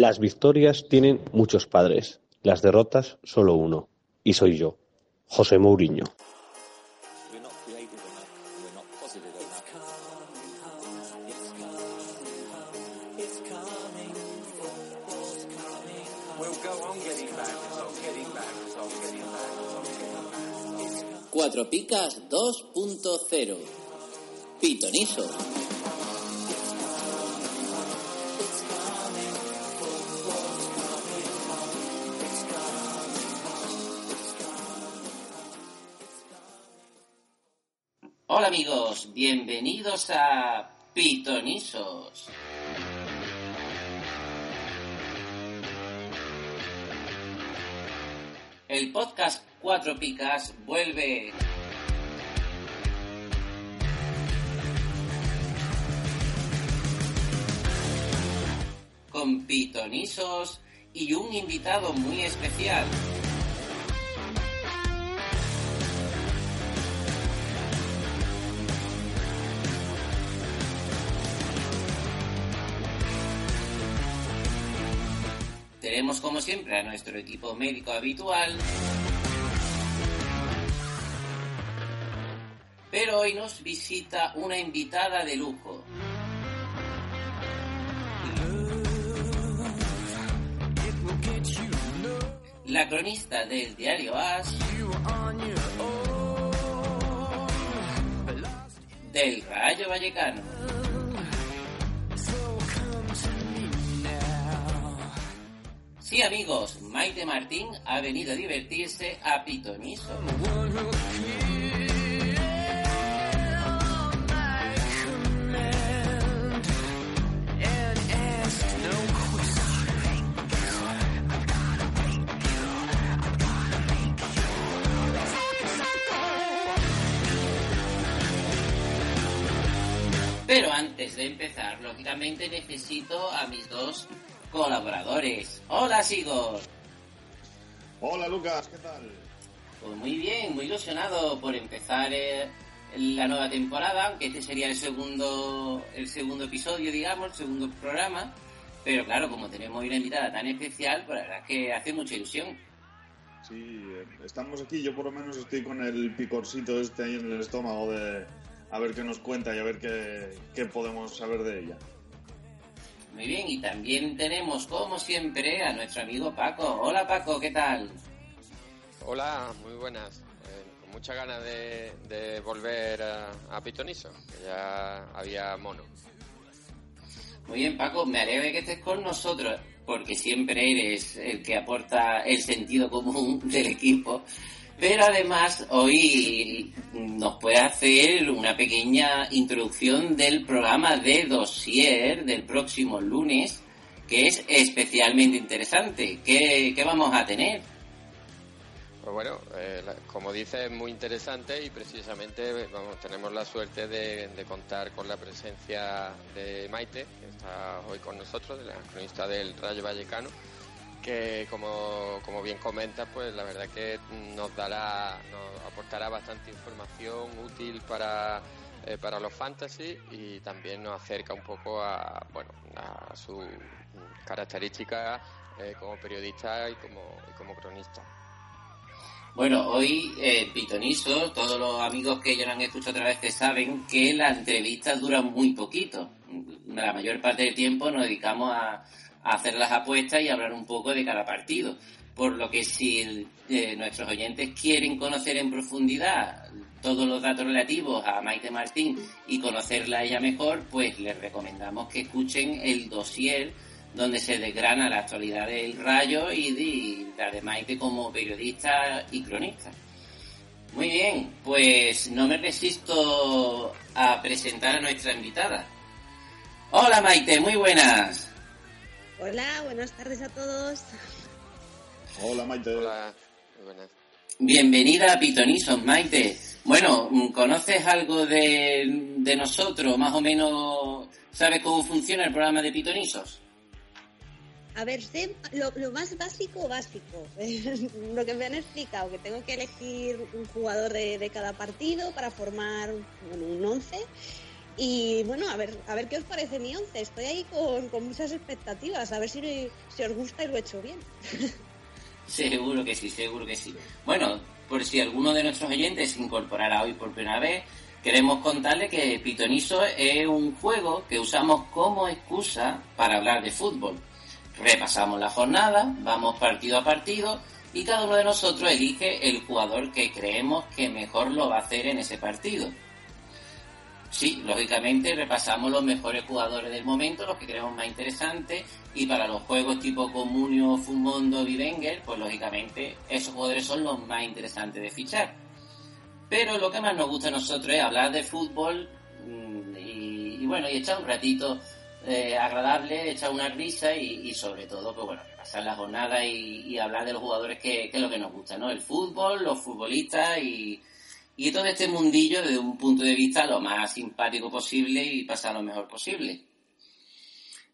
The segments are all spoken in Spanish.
Las victorias tienen muchos padres, las derrotas solo uno, y soy yo, José Mourinho. Cuatro Picas 2.0 Pitoniso. Hola amigos, bienvenidos a Pitonisos. El podcast Cuatro Picas vuelve. Con pitonisos y un invitado muy especial. Como siempre a nuestro equipo médico habitual. Pero hoy nos visita una invitada de lujo. La cronista del diario As. Del Rayo Vallecano. Sí, amigos, Maite Martín ha venido a divertirse a Pitoniso. Pero antes de empezar, lógicamente necesito a mis dos colaboradores. Hola, Sigor. Hola, Lucas, ¿qué tal? Pues muy bien, muy ilusionado por empezar eh, la nueva temporada, aunque este sería el segundo, el segundo episodio, digamos, el segundo programa. Pero claro, como tenemos una invitada tan especial, pues la verdad es que hace mucha ilusión. Sí, eh, estamos aquí, yo por lo menos estoy con el picorcito este ahí en el estómago de a ver qué nos cuenta y a ver qué, qué podemos saber de ella. Muy bien, y también tenemos, como siempre, a nuestro amigo Paco. Hola Paco, ¿qué tal? Hola, muy buenas. Eh, con muchas ganas de, de volver a, a, Pitoniso, que ya había mono. Muy bien, Paco, me alegra que estés con nosotros, porque siempre eres el que aporta el sentido común del equipo. Pero además hoy nos puede hacer una pequeña introducción del programa de dossier del próximo lunes, que es especialmente interesante. ¿Qué, qué vamos a tener? Pues bueno, eh, como dice, es muy interesante y precisamente tenemos la suerte de, de, contar con la presencia de Maite, que está hoy con nosotros, de la cronista del Rayo Vallecano que como, como bien comenta, pues la verdad que nos dará, nos aportará bastante información útil para, eh, para los fantasy y también nos acerca un poco a, bueno, a sus características eh, como periodista y como, y como cronista. Bueno, hoy eh, Pitoniso, todos los amigos que ya lo han escuchado otra vez que saben que las entrevistas duran muy poquito. La mayor parte del tiempo nos dedicamos a, hacer las apuestas y hablar un poco de cada partido. Por lo que si eh, nuestros oyentes quieren conocer en profundidad todos los datos relativos a Maite Martín y conocerla a ella mejor, pues les recomendamos que escuchen el dossier donde se desgrana la actualidad del Rayo y de, la de Maite como periodista y cronista. Muy bien, pues no me resisto a presentar a nuestra invitada. Hola Maite, muy buenas. Hola, buenas tardes a todos. Hola Maite. Hola, buenas. Bienvenida a Pitonison, Maite. Bueno, ¿conoces algo de, de, nosotros? Más o menos, ¿sabes cómo funciona el programa de Pitonisos? A ver, sé lo, lo más básico, básico. lo que me han explicado, que tengo que elegir un jugador de, de cada partido para formar bueno, un once Y bueno, a ver, a ver qué os parece mi once. Estoy ahí con, muchas expectativas, a ver si, si os gusta y lo he hecho bien. Seguro que sí, seguro que sí. Bueno, por si alguno de nuestros oyentes se incorporara hoy por primera vez, queremos contarle que Pitoniso es un juego que usamos como excusa para hablar de fútbol. Repasamos la jornada, vamos partido a partido y cada uno de nosotros elige el jugador que creemos que mejor lo va a hacer en ese partido. Sí, lógicamente repasamos los mejores jugadores del momento, los que creemos más interesantes, y para los juegos tipo Comunio, Fumondo y Wenger, pues lógicamente esos jugadores son los más interesantes de fichar. Pero lo que más nos gusta a nosotros es hablar de fútbol mm, y, bueno, y echar un ratito eh, agradable, echar una risa y, sobre todo, pues bueno, pasar la jornada y, hablar de los jugadores que, que, es lo que nos gusta, ¿no? El fútbol, los futbolistas y, y todo este mundillo desde un punto de vista lo más simpático posible y pasar lo mejor posible.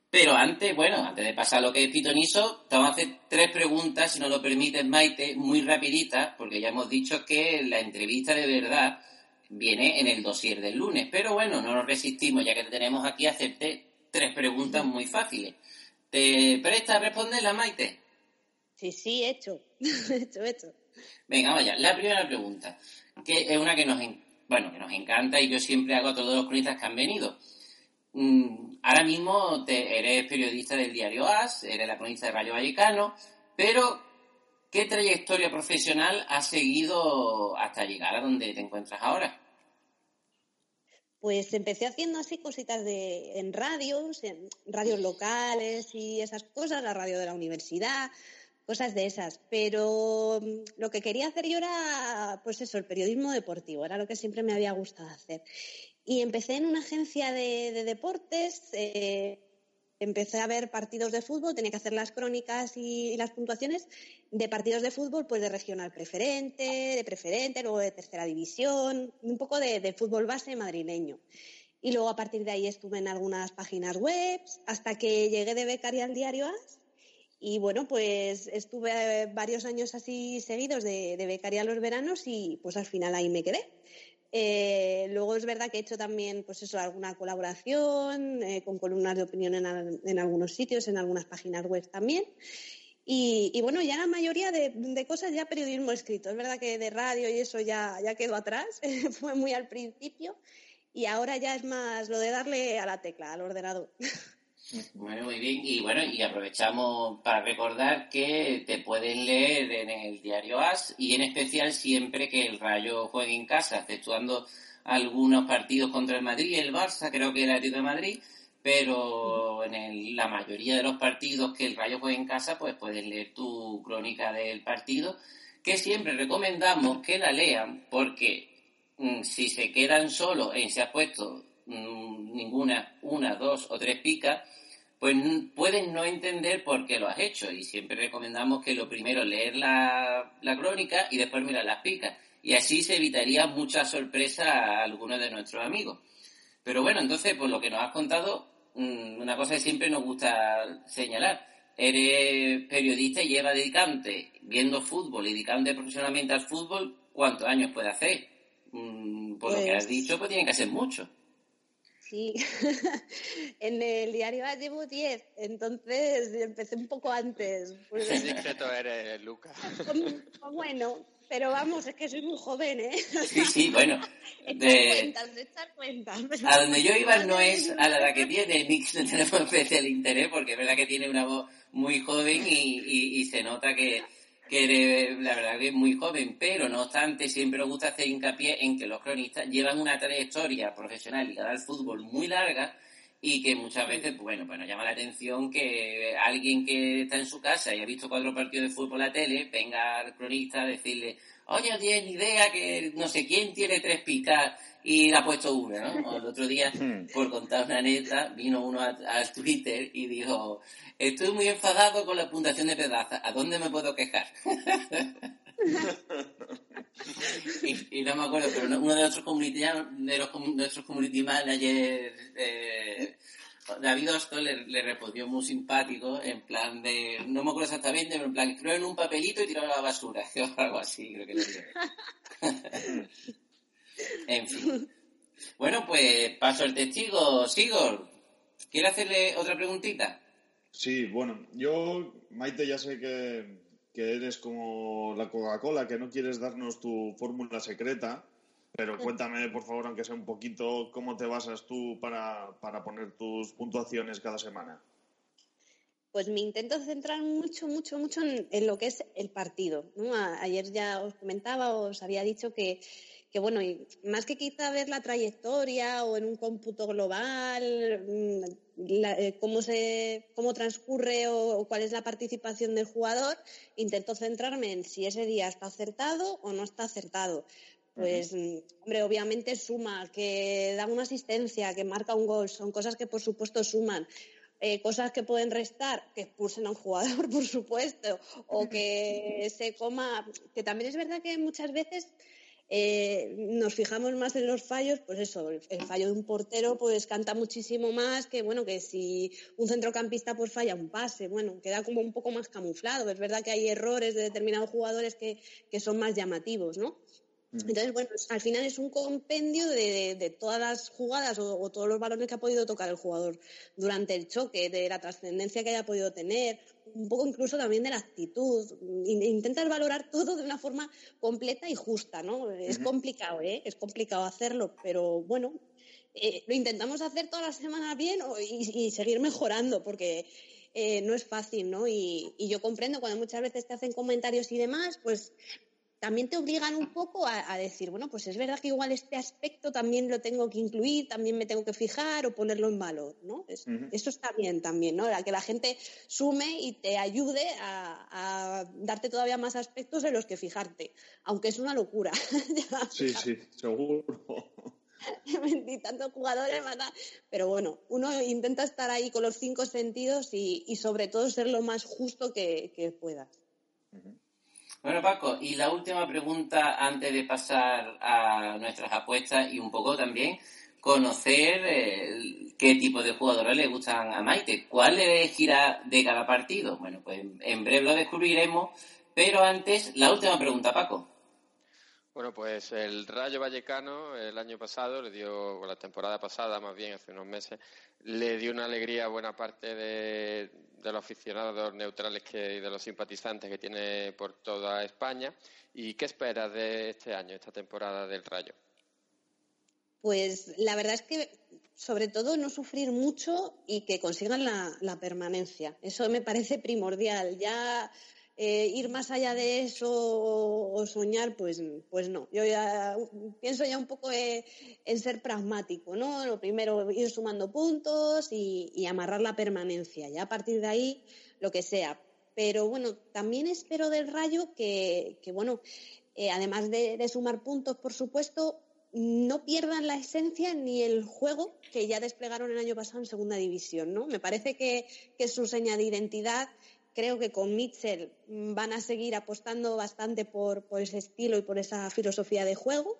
Pero antes, bueno, antes de pasar lo que es pitonizo, te vamos a hacer tres preguntas, si no lo permites, Maite, muy rapiditas, porque ya hemos dicho que la entrevista de verdad viene en el dossier del lunes. Pero bueno, no nos resistimos, ya que te tenemos aquí, a hacerte tres preguntas muy fáciles. ¿Te presta a responderla, Maite? Sí, sí, hecho. hecho, hecho. Venga, vaya, la primera pregunta que es una que nos, bueno, que nos encanta y yo siempre hago a todos los cronistas que han venido. Mm, ahora mismo eres periodista del diario AS, eres la cronista de Rayo Vallecano, pero ¿qué trayectoria profesional has seguido hasta llegar a donde te encuentras ahora? Pues empecé haciendo así cositas de, en radios, en radios locales y esas cosas, la radio de la universidad, cosas de esas. Pero mm, lo que quería hacer yo era, pues eso, el periodismo deportivo, era lo que siempre me había gustado hacer. Y empecé en una agencia de, deportes, eh, empecé a ver partidos de fútbol, tenía que hacer las crónicas y, las puntuaciones de partidos de fútbol, pues de regional preferente, de preferente, luego de tercera división, un poco de, de fútbol base madrileño. Y luego a partir de ahí estuve en algunas páginas web, hasta que llegué de becaria al diario AS y bueno, pues estuve varios años así seguidos de, becaria los veranos y pues al final ahí me quedé. Eh, luego es verdad que he hecho también, pues eso, alguna colaboración eh, con columnas de opinión en, algunos sitios, en algunas páginas web también. Y, bueno, ya la mayoría de, cosas ya periodismo escrito. Es verdad que de radio y eso ya, ya quedó atrás, fue muy al principio. Y ahora ya es más lo de darle a la tecla, al ordenador. Bueno, muy bien. Y bueno, y aprovechamos para recordar que te pueden leer en el diario AS y en especial siempre que el Rayo juegue en casa, exceptuando algunos partidos contra el Madrid el Barça, creo que el Atlético de Madrid, pero en la mayoría de los partidos que el Rayo juegue en casa, pues puedes leer tu crónica del partido, que siempre recomendamos que la lean porque mm, si se quedan solo en se ha puesto mm, ninguna, una, dos o tres picas, pues pueden no entender por qué lo has hecho. Y siempre recomendamos que lo primero leer la, crónica y después mirar las picas. Y así se evitaría mucha sorpresa a algunos de nuestros amigos. Pero bueno, entonces, por lo que nos has contado, mm, una cosa que siempre nos gusta señalar. Eres periodista y lleva dedicante, viendo fútbol y dedicante profesionalmente al fútbol, ¿cuántos años puede hacer? Mm, por lo que has pues dicho, pues tiene que ser mucho. Sí, en el diario A llevo 10, entonces empecé un poco antes. Pues... discreto eres, Luca. Bueno, pero vamos, es que soy muy joven, ¿eh? Sí, sí, bueno. De... cuentas, A donde yo iba no es a la que tiene, ni que no tenemos especial interés, porque es verdad que tiene una voz muy joven y se nota que, que la verdad que es muy joven, pero no obstante siempre nos gusta hacer hincapié en que los cronistas llevan una trayectoria profesional ligada al fútbol muy larga y que muchas veces, bueno, pues nos llama la atención que alguien que está en su casa y ha visto cuatro partidos de fútbol a la tele, venga al cronista a decirle, oye, no tienes ni idea que no sé quién tiene tres picas y le ha puesto una, ¿no? el otro día, hmm. por contar una neta, vino uno al Twitter y dijo, estoy muy enfadado con la puntuación de Pedaza, ¿a dónde me puedo quejar? y, no me acuerdo, pero uno de nuestros community, de los, nuestros community managers, eh, David Osto le, respondió muy simpático, en plan de, no me acuerdo exactamente, pero en plan, creo en un papelito y tiró a la basura, o algo así, creo que le digo. En fin. Bueno, pues paso el testigo. Sigor, ¿quiere hacerle otra preguntita? Sí, bueno, yo, Maite, ya sé que, que eres como la Coca-Cola, que no quieres darnos tu fórmula secreta, pero cuéntame, por favor, aunque sea un poquito, cómo te basas tú para, para poner tus puntuaciones cada semana. Pues me intento centrar mucho, mucho, mucho en, lo que es el partido. ayer ya os comentaba, os había dicho que, que, bueno, más que quizá ver la trayectoria o en un cómputo global, mm, eh, cómo, se, cómo transcurre o, cuál es la participación del jugador, intento centrarme en si ese día está acertado o no está acertado. Pues, mm, hombre, obviamente suma, que da una asistencia, que marca un gol, son cosas que por supuesto suman. Eh, cosas que pueden restar, que expulsen a un jugador, por supuesto, o que se coma, que también es verdad que muchas veces eh, nos fijamos más en los fallos, pues eso, el, fallo de un portero pues canta muchísimo más que bueno que si un centrocampista pues falla un pase, bueno, queda como un poco más camuflado. Es verdad que hay errores de determinados jugadores que, que son más llamativos, ¿no? Entonces, bueno, al final es un compendio de, todas las jugadas o, todos los balones que ha podido tocar el jugador durante el choque, de la trascendencia que haya podido tener, un poco incluso también de la actitud. Intentas valorar todo de una forma completa y justa, ¿no? Es complicado, ¿eh? Es complicado hacerlo, pero bueno, eh, lo intentamos hacer todas las semanas bien y, seguir mejorando, porque eh, no es fácil, ¿no? Y, y, yo comprendo cuando muchas veces te hacen comentarios y demás, pues también te obligan un poco a, decir, bueno, pues es verdad que igual este aspecto también lo tengo que incluir, también me tengo que fijar o ponerlo en valor, ¿no? Eso está bien también, ¿no? que la gente sume y te ayude a, darte todavía más aspectos en los que fijarte, aunque es una locura. sí, sí, seguro. tantos jugadores, Pero bueno, uno intenta estar ahí con los cinco sentidos y, sobre todo ser lo más justo que, que puedas. Bueno, Paco, y la última pregunta antes de pasar a nuestras apuestas y un poco también conocer eh, qué tipo de jugadores le gustan a Maite. ¿Cuál elegirá de cada partido? Bueno, pues en breve lo descubriremos, pero antes, la última pregunta, Paco. Bueno, pues el Rayo Vallecano el año pasado le dio, o la temporada pasada más bien, hace unos meses, le dio una alegría a buena parte de, los aficionados neutrales que, y de los simpatizantes que tiene por toda España. ¿Y qué esperas de este año, esta temporada del Rayo? Pues la verdad es que sobre todo no sufrir mucho y que consigan la, la permanencia. Eso me parece primordial. Ya eh, ir más allá de eso o, soñar, pues, pues no. Yo ya pienso ya un poco en, ser pragmático, ¿no? Lo primero, ir sumando puntos y, amarrar la permanencia. Ya a partir de ahí, lo que sea. Pero bueno, también espero del Rayo que, bueno, eh, además de, sumar puntos, por supuesto, no pierdan la esencia ni el juego que ya desplegaron el año pasado en segunda división, ¿no? Me parece que, que es su seña de identidad Creo que con Mitchell van a seguir apostando bastante por, ese estilo y por esa filosofía de juego.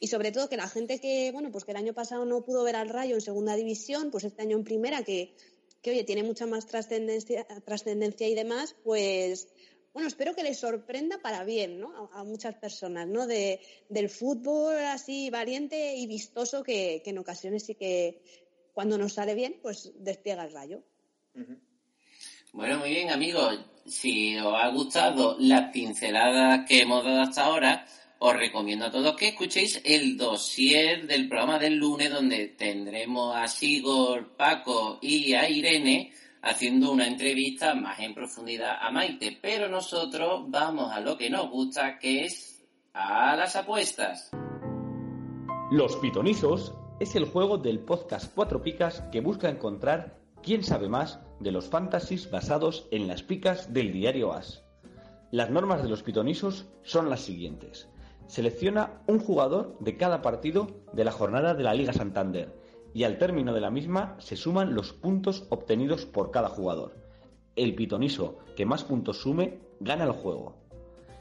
Y sobre todo que la gente que, bueno, pues que el año pasado no pudo ver al Rayo en segunda división, pues este año en primera, que, que oye, tiene mucha más trascendencia, y demás, pues bueno, espero que les sorprenda para bien, ¿no? A, muchas personas, ¿no? De, del fútbol así valiente y vistoso que, en ocasiones sí que cuando nos sale bien, pues despliega el rayo. Bueno, muy bien, amigos. Si os ha gustado las pinceladas que hemos dado hasta ahora, os recomiendo a todos que escuchéis el dossier del programa del lunes, donde tendremos a Sigor, Paco y a Irene haciendo una entrevista más en profundidad a Maite. Pero nosotros vamos a lo que nos gusta, que es a las apuestas. Los Pitonizos es el juego del podcast Cuatro Picas que busca encontrar quién sabe más de los fantasies basados en las picas del diario As. Las normas de los pitonisos son las siguientes. Selecciona un jugador de cada partido de la jornada de la Liga Santander y al término de la misma se suman los puntos obtenidos por cada jugador. El pitoniso que más puntos sume gana el juego.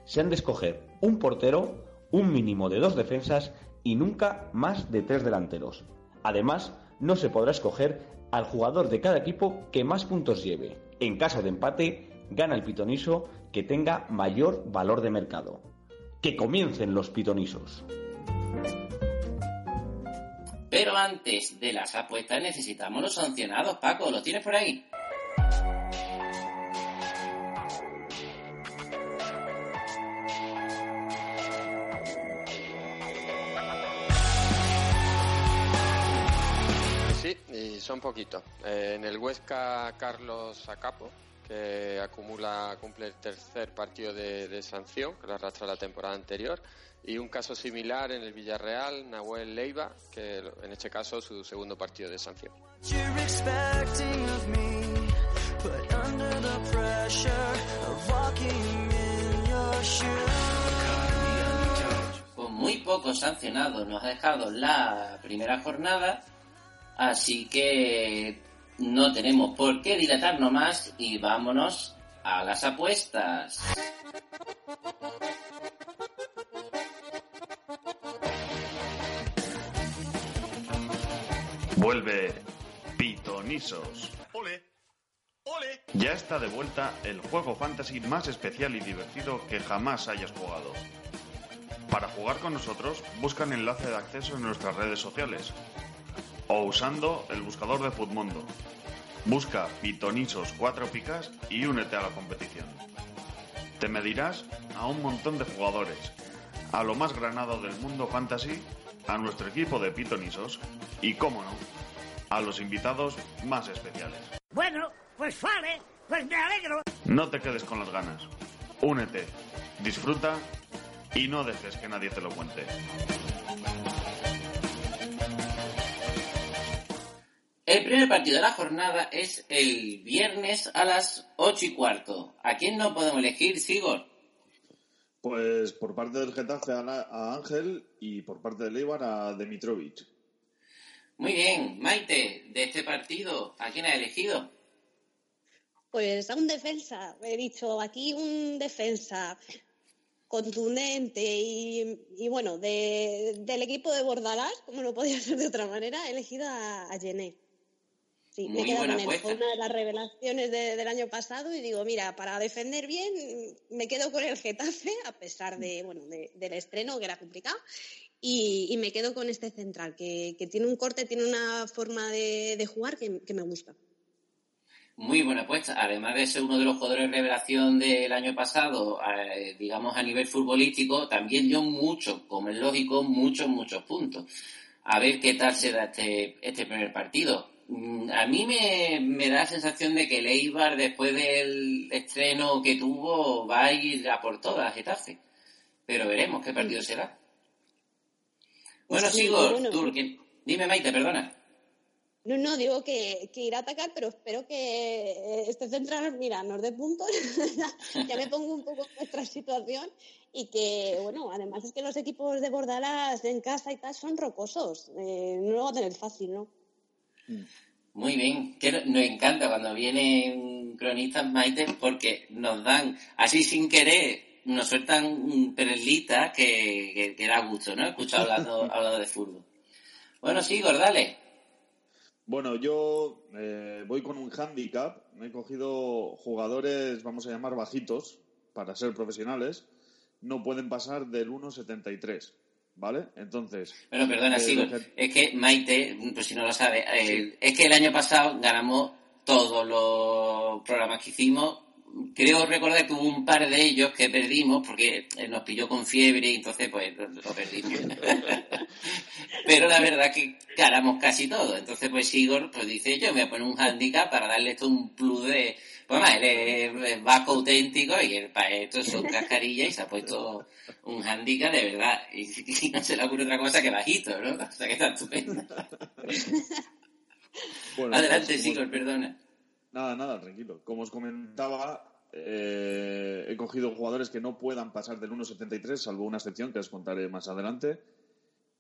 Se han de escoger un portero, un mínimo de dos defensas y nunca más de tres delanteros. Además, no se podrá escoger al jugador de cada equipo que más puntos lleve. En caso de empate, gana el pitoniso que tenga mayor valor de mercado. Que comiencen los pitonisos. Pero antes de las apuestas necesitamos los sancionados. Paco, ¿los tienes por ahí? Y son poquitos. Eh, en el Huesca, Carlos Acapo, que acumula, cumple el tercer partido de, de sanción, que lo arrastra la temporada anterior. Y un caso similar en el Villarreal, Nahuel Leiva, que en este caso su segundo partido de sanción. Con muy pocos sancionados nos ha dejado la primera jornada, así que no tenemos por qué dilatarnos más y vámonos a las apuestas. Vuelve Pitonisos. ¡Ole! ¡Ole! Ya está de vuelta el juego fantasy más especial y divertido que jamás hayas jugado. Para jugar con nosotros, busca el enlace de acceso en nuestras redes sociales o usando el buscador de Futmundo. Busca Pitonisos 4 picas y únete a la competición. Te medirás a un montón de jugadores, a lo más granado del mundo fantasy, a nuestro equipo de pitonisos y, cómo no, a los invitados más especiales. Bueno, pues vale, pues me alegro. No te quedes con las ganas. Únete, disfruta y no dejes que nadie te lo cuente. El primer partido de la jornada es el viernes a las 8 y cuarto. ¿A quién no podemos elegir, Sigor? Pues por parte del Getafe a, la- a Ángel y por parte del Eibar a Dimitrovic. Muy bien, Maite, de este partido, ¿a quién has elegido? Pues a un defensa, he dicho aquí un defensa contundente y, y bueno, de- del equipo de Bordalás, como no podía ser de otra manera, he elegido a, a Gené. Sí, me he quedado buena. Fue una de las revelaciones de- del año pasado y digo, mira, para defender bien, me quedo con el Getafe, a pesar de, bueno, de- del estreno, que era complicado, y, y me quedo con este central, que, que tiene un corte, tiene una forma de, de jugar que, que me gusta. Muy buena apuesta. Además de ser uno de los jugadores de revelación del año pasado, eh, digamos a nivel futbolístico, también dio muchos, como es lógico, muchos, muchos puntos. A ver qué tal se da este, este primer partido. Mm, A mí me, me da la sensación de que el Eibar, después del estreno que tuvo, va a ir a por todas, Getafe. Pero veremos qué partido será. Bueno, Sí, Sigor, bueno. tú, ¿quién- dime Maite, perdona. No, no, digo que, que irá a atacar, pero espero que eh, este central, mira, nos dé puntos. ya, me pongo un poco en nuestra situación y que, bueno, además es que los equipos de Bordalas en casa y tal son rocosos. Eh, no lo va a tener fácil, ¿no? Muy bien, que nos encanta cuando vienen cronistas Maite porque nos dan, así sin querer, nos sueltan mm, perlitas que, que, que da gusto, ¿no? Escuchar hablando, hablando de fútbol. Bueno, sí, Gordale. Bueno, yo eh, voy con un handicap. Me he cogido jugadores, vamos a llamar bajitos, para ser profesionales. No pueden pasar del 1,73. ¿Vale? Entonces. Bueno, perdona, eh, que- es que Maite, pues si no lo sabe, eh, es que el año pasado ganamos todos los programas que hicimos. Creo recordar que hubo un par de ellos que perdimos porque eh, nos pilló con fiebre y entonces pues lo, lo perdimos. Pero la verdad que ganamos casi todo. Entonces pues Igor pues dice yo me voy a poner un handicap para darle esto un plus de... Pues más, él es, es vasco auténtico y él para esto son cascarillas y se ha puesto un handicap de verdad. Y, y no se le ocurre otra cosa que bajito, ¿no? O sea que está estupendo. bueno, Adelante, pues, Sigor, perdona. Nada, nada, tranquilo. Como os comentaba, eh, he cogido jugadores que no puedan pasar del 1.73, salvo una excepción que os contaré más adelante.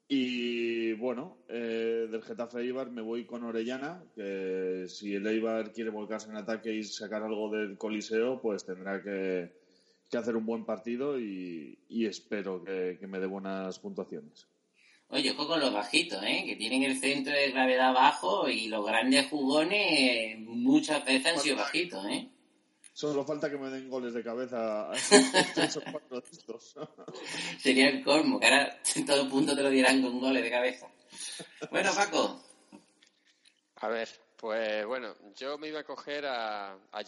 Y bueno, eh, del Getafe Eibar me voy con Orellana, que si el Eibar quiere volcarse en ataque y sacar algo del Coliseo, pues tendrá que, que hacer un buen partido y, y espero que, que me dé buenas puntuaciones. Oye, ojo con los bajitos, ¿eh? Que tienen el centro de gravedad bajo y los grandes jugones muchas veces han sido bajitos, ¿eh? Solo falta que me den goles de cabeza a tres o cuatro de estos. Sería el colmo, que ahora en todo punto te lo dirán con goles de cabeza. Bueno, Paco, A ver, pues bueno, yo me iba a coger a, a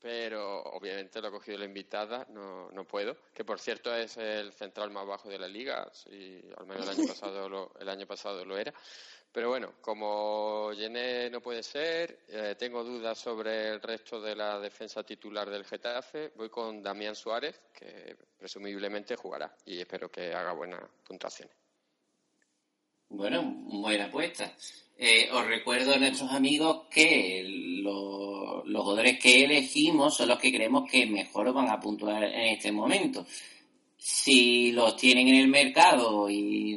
pero obviamente lo ha cogido la invitada, no, no puedo. Que por cierto es el central más bajo de la liga, sí, al menos el año pasado lo, el año pasado lo era. Pero bueno, como Jené no puede ser, eh, tengo dudas sobre el resto de la defensa titular del Getafe. Voy con Damián Suárez, que presumiblemente jugará y espero que haga buenas puntuaciones. Bueno, buena apuesta. Eh, os recuerdo a nuestros amigos que lo- los jugadores que elegimos son los que creemos que mejor van a puntuar en este momento. Si los tienen en el mercado y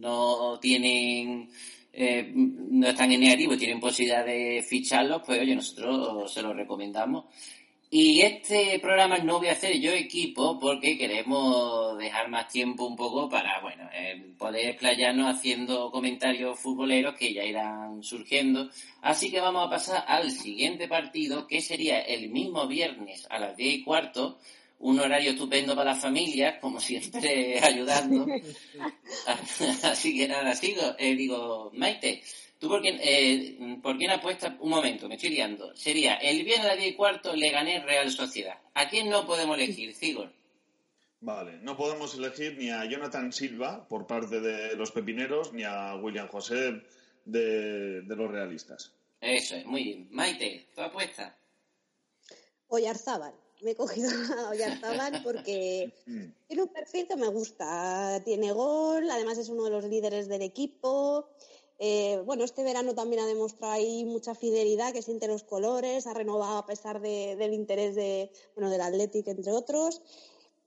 no tienen, eh, no están en negativo tienen posibilidad de ficharlos, pues oye, nosotros se los recomendamos. Y este programa no voy a hacer yo equipo porque queremos dejar más tiempo un poco para, bueno, eh, poder explayarnos haciendo comentarios futboleros que ya irán surgiendo. Así que vamos a pasar al siguiente partido, que sería el mismo viernes a las 10 y cuarto, un horario estupendo para las familias, como siempre ayudando. Así que nada, sigo, eh, digo, Maite, ¿tú por quién, eh, por quién apuestas? Un momento, me estoy liando. Sería el viernes a las 10 y cuarto le gané Real Sociedad. ¿A quién no podemos elegir, Sigor? Vale, no podemos elegir ni a Jonathan Silva por parte de los pepineros ni a William José de, de los realistas. Eso es, muy bien. Maite, ¿tu apuesta? Oyarzábal. Me he cogido a Oyarzábal porque tiene un perfil que me gusta. Tiene gol, además es uno de los líderes del equipo. Eh, bueno, este verano también ha demostrado ahí mucha fidelidad, que siente los colores, ha renovado a pesar de- del interés de, bueno, del Athletic, entre otros.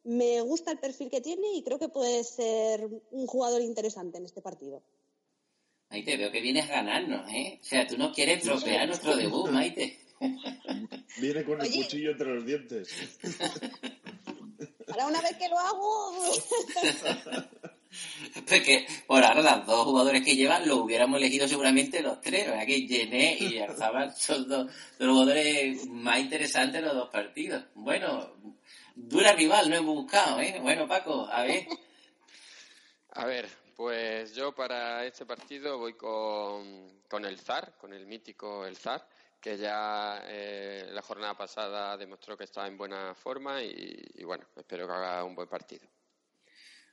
Me gusta el perfil que tiene y creo que puede ser un jugador interesante en este partido. Maite, veo que vienes a ganarnos, ¿eh? O sea, tú no quieres tropear nuestro debut, Maite. Viene con el cuchillo entre los dientes. Ahora una vez que lo hago, Porque por ahora los dos jugadores que llevan lo hubiéramos elegido seguramente los tres, ¿verdad? Que Gené y Arzabal son dos los jugadores más interesantes de los dos partidos. Bueno, dura rival, no hemos buscado, ¿eh? Bueno, Paco, a ver. A ver, pues yo para este partido voy con, con el Zar, con el mítico el Zar, que ya eh, la jornada pasada demostró que está en buena forma y, bueno, espero que haga un buen partido.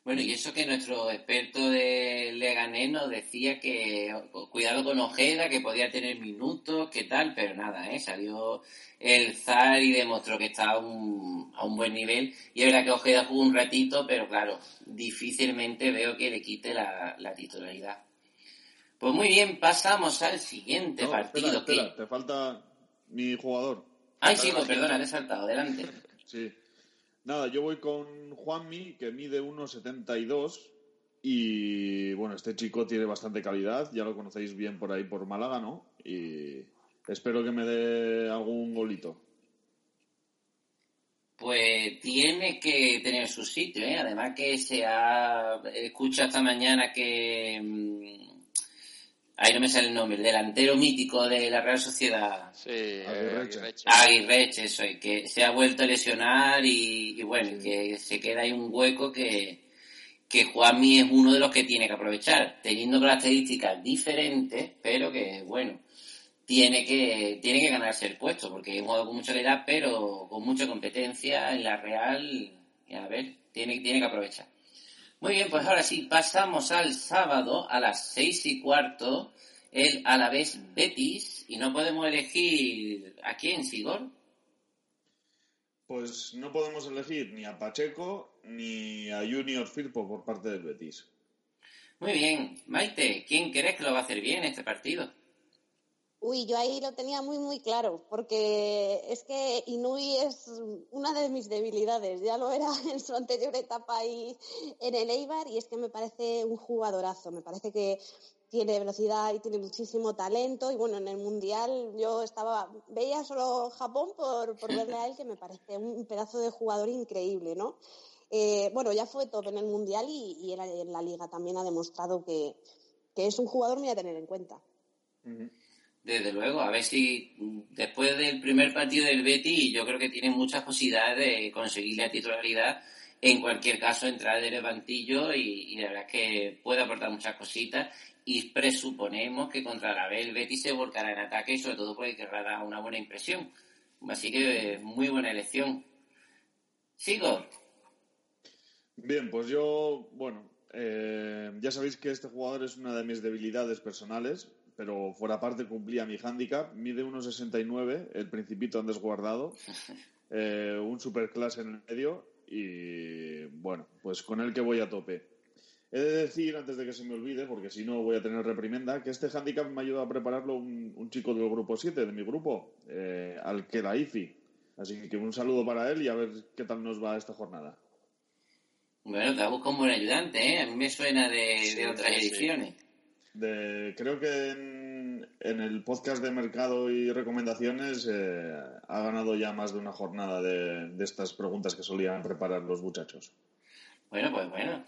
Bueno, y eso que nuestro experto de Leganés nos decía que cuidado con Ojeda, que podía tener minutos, que tal, pero nada, ¿eh? Salió el Zar y demostró que está a un, a un buen nivel. Y es verdad que Ojeda jugó un ratito, pero claro, difícilmente veo que le quite la titularidad. Pues muy bien, pasamos al siguiente No, partido. espera, que- espera, te falta mi jugador. Ay, sí, pues perdona, te he saltado, adelante. Sí. Nada, yo voy con Juanmi, que mide 1,72 y bueno, este chico tiene bastante calidad, ya lo conocéis bien por ahí por Málaga, ¿no? Y espero que me dé algún golito. Pues tiene que tener su sitio, ¿eh? Además que se ha... Escucha esta mañana que... Ahí no me sale el nombre, el delantero mítico de la Real Sociedad, Sí, Aguirreche. Aguirreche. Eso, y que se ha vuelto a lesionar y, y bueno, que se queda ahí un hueco que, que Juanmi es uno de los que tiene que aprovechar, teniendo características diferentes, pero que bueno, tiene que, tiene que ganarse el puesto, porque es un jugador con mucha calidad, pero con mucha competencia en la Real, y a ver, tiene, tiene que aprovechar. Muy bien, pues ahora sí, pasamos al sábado a las seis y cuarto, el Alavés Betis, y no podemos elegir a quién, Sigor. Pues no podemos elegir ni a Pacheco ni a Junior Firpo por parte del Betis. Muy bien, Maite, ¿quién crees que lo va a hacer bien este partido? Uy, yo ahí lo tenía muy, muy claro, porque es que Inui es una de mis debilidades. Ya lo era en su anterior etapa ahí en el Eibar y es que me parece un jugadorazo. Me parece que tiene velocidad y tiene muchísimo talento. Y bueno, en el Mundial yo estaba, veía solo Japón por, por verle a él, que me parece un pedazo de jugador increíble, ¿no? Eh, bueno, ya fue top en el Mundial y, y en, la, en la Liga también ha demostrado que, que es un jugador muy a tener en cuenta. Desde luego, a ver si después del primer partido del Betis, yo creo que tiene muchas posibilidades de conseguir la titularidad en cualquier caso entrar del banquillo y, y la verdad es que puede aportar muchas cositas y presuponemos que contra la B el Betis se volcará en ataque y sobre todo porque querrá dar una buena impresión. Así que muy buena elección. Sigo. Bien, pues yo, bueno, eh, ya sabéis que este jugador es una de mis debilidades personales, pero fuera parte cumplía mi hándicap. Mide 1,69, el principito antes guardado, eh, un superclase en el medio y, bueno, pues con el que voy a tope. He de decir, antes de que se me olvide, porque si no voy a tener reprimenda, que este handicap me ayuda a prepararlo un, un chico del grupo 7, de mi grupo, eh, al que la IFI. Así que un saludo para él y a ver qué tal nos va esta jornada. Bueno, te ha buscado un buen ayudante, ¿eh? A mí me suena de, Sí, de otras sí, sí. De, creo que en, en el podcast de mercado y recomendaciones eh, ha ganado ya más de una jornada de, de estas preguntas que solían preparar los muchachos. Bueno, pues bueno.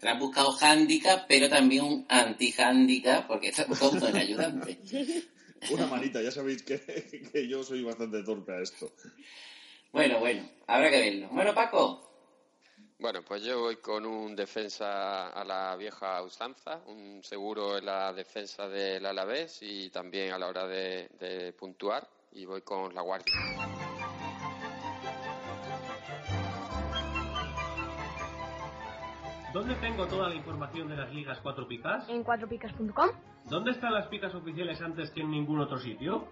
Te has buscado handicap, pero también un anti-handicap, porque buscado un buen ayudante. Una manita, ya sabéis que, que yo soy bastante torpe a esto. Bueno, bueno, habrá que verlo. Bueno, Paco, Bueno, pues yo voy con un defensa a la vieja usanza, un seguro en la defensa del Alavés y también a la hora de, de puntuar, y voy con la Guardia. ¿Dónde tengo toda la información de las ligas 4 picas? En cuatropicas.com. ¿Dónde están las picas oficiales antes que en ningún otro sitio?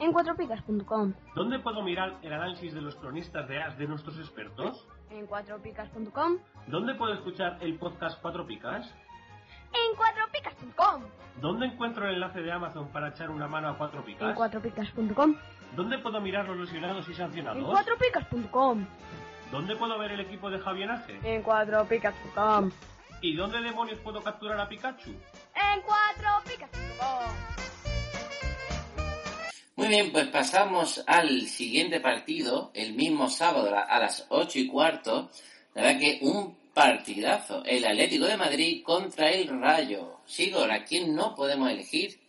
En cuatropicas.com. ¿Dónde puedo mirar el análisis de los cronistas de as de nuestros expertos? En cuatropicas.com. ¿Dónde puedo escuchar el podcast 4 picas? En cuatropicas.com. ¿Dónde encuentro el enlace de Amazon para echar una mano a 4 En picas? cuatropicas.com. ¿Dónde puedo mirar los lesionados y En sancionados? cuatropicas.com. ¿Dónde puedo ver el equipo de Javier Ace? En cuatropicas.com. ¿Y dónde demonios puedo capturar a Pikachu? En cuatropicas.com. Muy bien, pues pasamos al siguiente partido, el mismo sábado a las ocho y cuarto. La verdad que un partidazo, el Atlético de Madrid contra el Rayo. Sigor, ¿a quién no podemos elegir?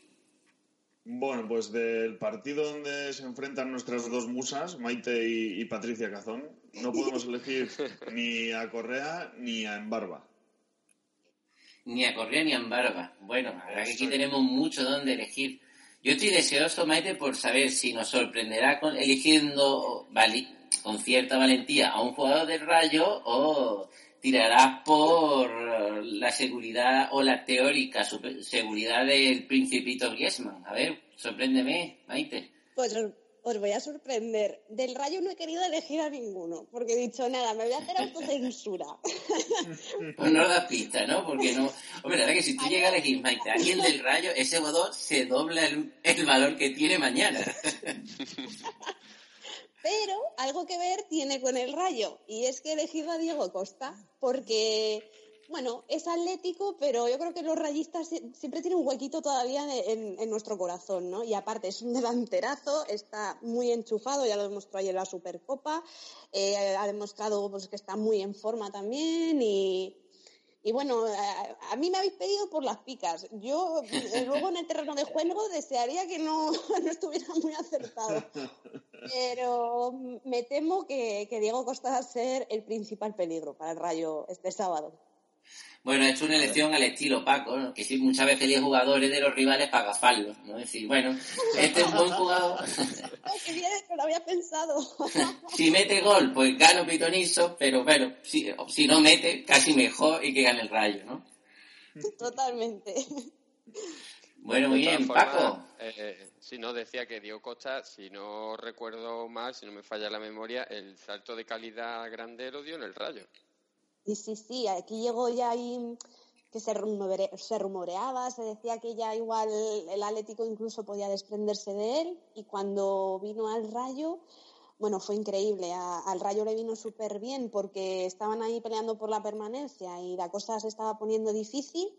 Bueno, pues del partido donde se enfrentan nuestras dos musas, Maite y, y Patricia Cazón, no podemos elegir ni a Correa ni a Embarba. Ni a Correa ni a Barba. Bueno, la verdad que aquí tenemos mucho donde elegir. Yo estoy deseoso, Maite, por saber si nos sorprenderá con, eligiendo con cierta valentía a un jugador del Rayo o tirarás por la seguridad o la teórica super- seguridad del Principito Griezmann. A ver, sorpréndeme, Maite. Pues os, voy a sorprender. Del rayo no he querido elegir a ninguno, porque he dicho, nada, me voy a hacer autocensura. Pues no das pista, ¿no? Porque no. Hombre, la verdad que si tú llegas a elegir Maite, a alguien del Rayo, ese jugador se dobla el, el valor que tiene mañana. Pero algo que ver tiene con el rayo, y es que he elegido a Diego Costa, porque, bueno, es atlético, pero yo creo que los rayistas sie- siempre tienen un huequito todavía en, en nuestro corazón, ¿no? Y aparte es un delanterazo, está muy enchufado, ya lo demostró ayer en la Supercopa, eh, ha demostrado pues, que está muy en forma también y... Y bueno, a, a mí me habéis pedido por las picas. Yo eh, luego en el terreno de juego desearía que no, no estuviera muy acertado. Pero me temo que, que Diego Costa va a ser el principal peligro para el Rayo este sábado. Bueno, he hecho una elección al estilo Paco, ¿no? que sí, muchas veces elige jugadores de los rivales para agafarlos, ¿no? Es decir, bueno, este es un buen jugador, ¡Ay, qué bien! Lo había pensado. si mete gol, pues gano pitonizo, pero bueno, si, si no mete, casi mejor y que gane el rayo, ¿no? Totalmente. Bueno, muy bien, formas, Paco. eh, si no, decía que Diego Costa, si no recuerdo mal, si no me falla la memoria, el salto de calidad grande lo dio en el Rayo. Y sí, sí, aquí llegó ya ahí que se, rumore- se rumoreaba, se decía que ya igual el Atlético incluso podía desprenderse de él y cuando vino al Rayo, bueno, fue increíble. Al Rayo le vino súper bien porque estaban ahí peleando por la permanencia y la cosa se estaba poniendo difícil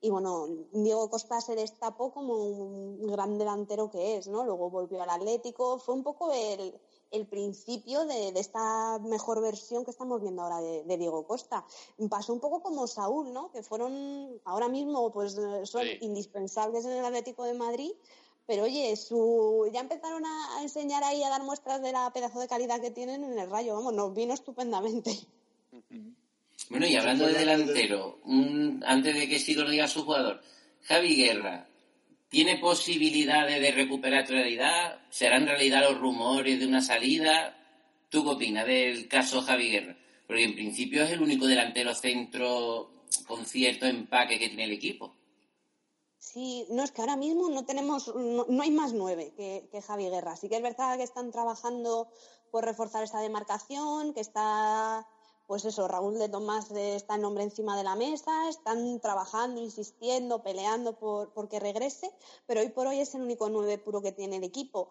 y bueno, Diego Costa se destapó como un gran delantero que es, ¿no? Luego volvió al Atlético, fue un poco el, el principio de, de esta mejor versión que estamos viendo ahora de, de Diego Costa. Pasó un poco como Saúl, ¿no? Que fueron, ahora mismo, pues eh, son Sí. indispensables en el Atlético de Madrid, pero oye, su, ya empezaron a, a enseñar ahí a dar muestras de la pedazo de calidad que tienen en el Rayo, vamos, nos vino estupendamente. Bueno, y hablando de delantero, un- antes de que Sigor diga a su jugador, Javi Guerra, ¿tiene posibilidades de recuperar realidad? ¿Serán realidad los rumores de una salida? ¿Tú qué opinas del caso Javi Guerra? Porque en principio es el único delantero centro con cierto empaque que tiene el equipo. Sí, no, es que ahora mismo no tenemos, no, hay más nueve que, que Javi Guerra. Sí que es verdad que están trabajando por reforzar esa demarcación, que está, pues eso, Raúl de Tomás está el nombre encima de la mesa, están trabajando, insistiendo, peleando por, que regrese, pero hoy por hoy es el único nueve puro que tiene el equipo.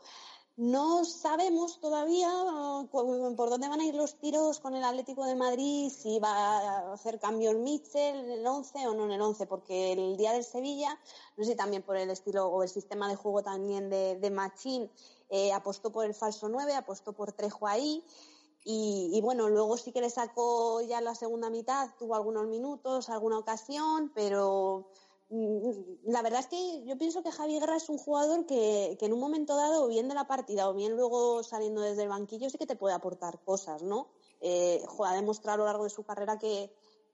No sabemos todavía ah, por dónde van a ir los tiros con el Atlético de Madrid, si va a hacer cambio el Mitchell en el 11 o no en el 11, porque el día del Sevilla, no sé si también por el estilo o el sistema de juego también de, de Machín, eh, apostó por el falso 9, apostó por Trejo ahí. Y, y bueno, luego sí que le sacó ya la segunda mitad, tuvo algunos minutos, alguna ocasión, pero mm, la verdad es que yo pienso que Javi Guerra es un jugador que, que en un momento dado, o bien de la partida, o bien luego saliendo desde el banquillo, sí que te puede aportar cosas, ¿no? Eh, ha demostrado a lo largo de su carrera que,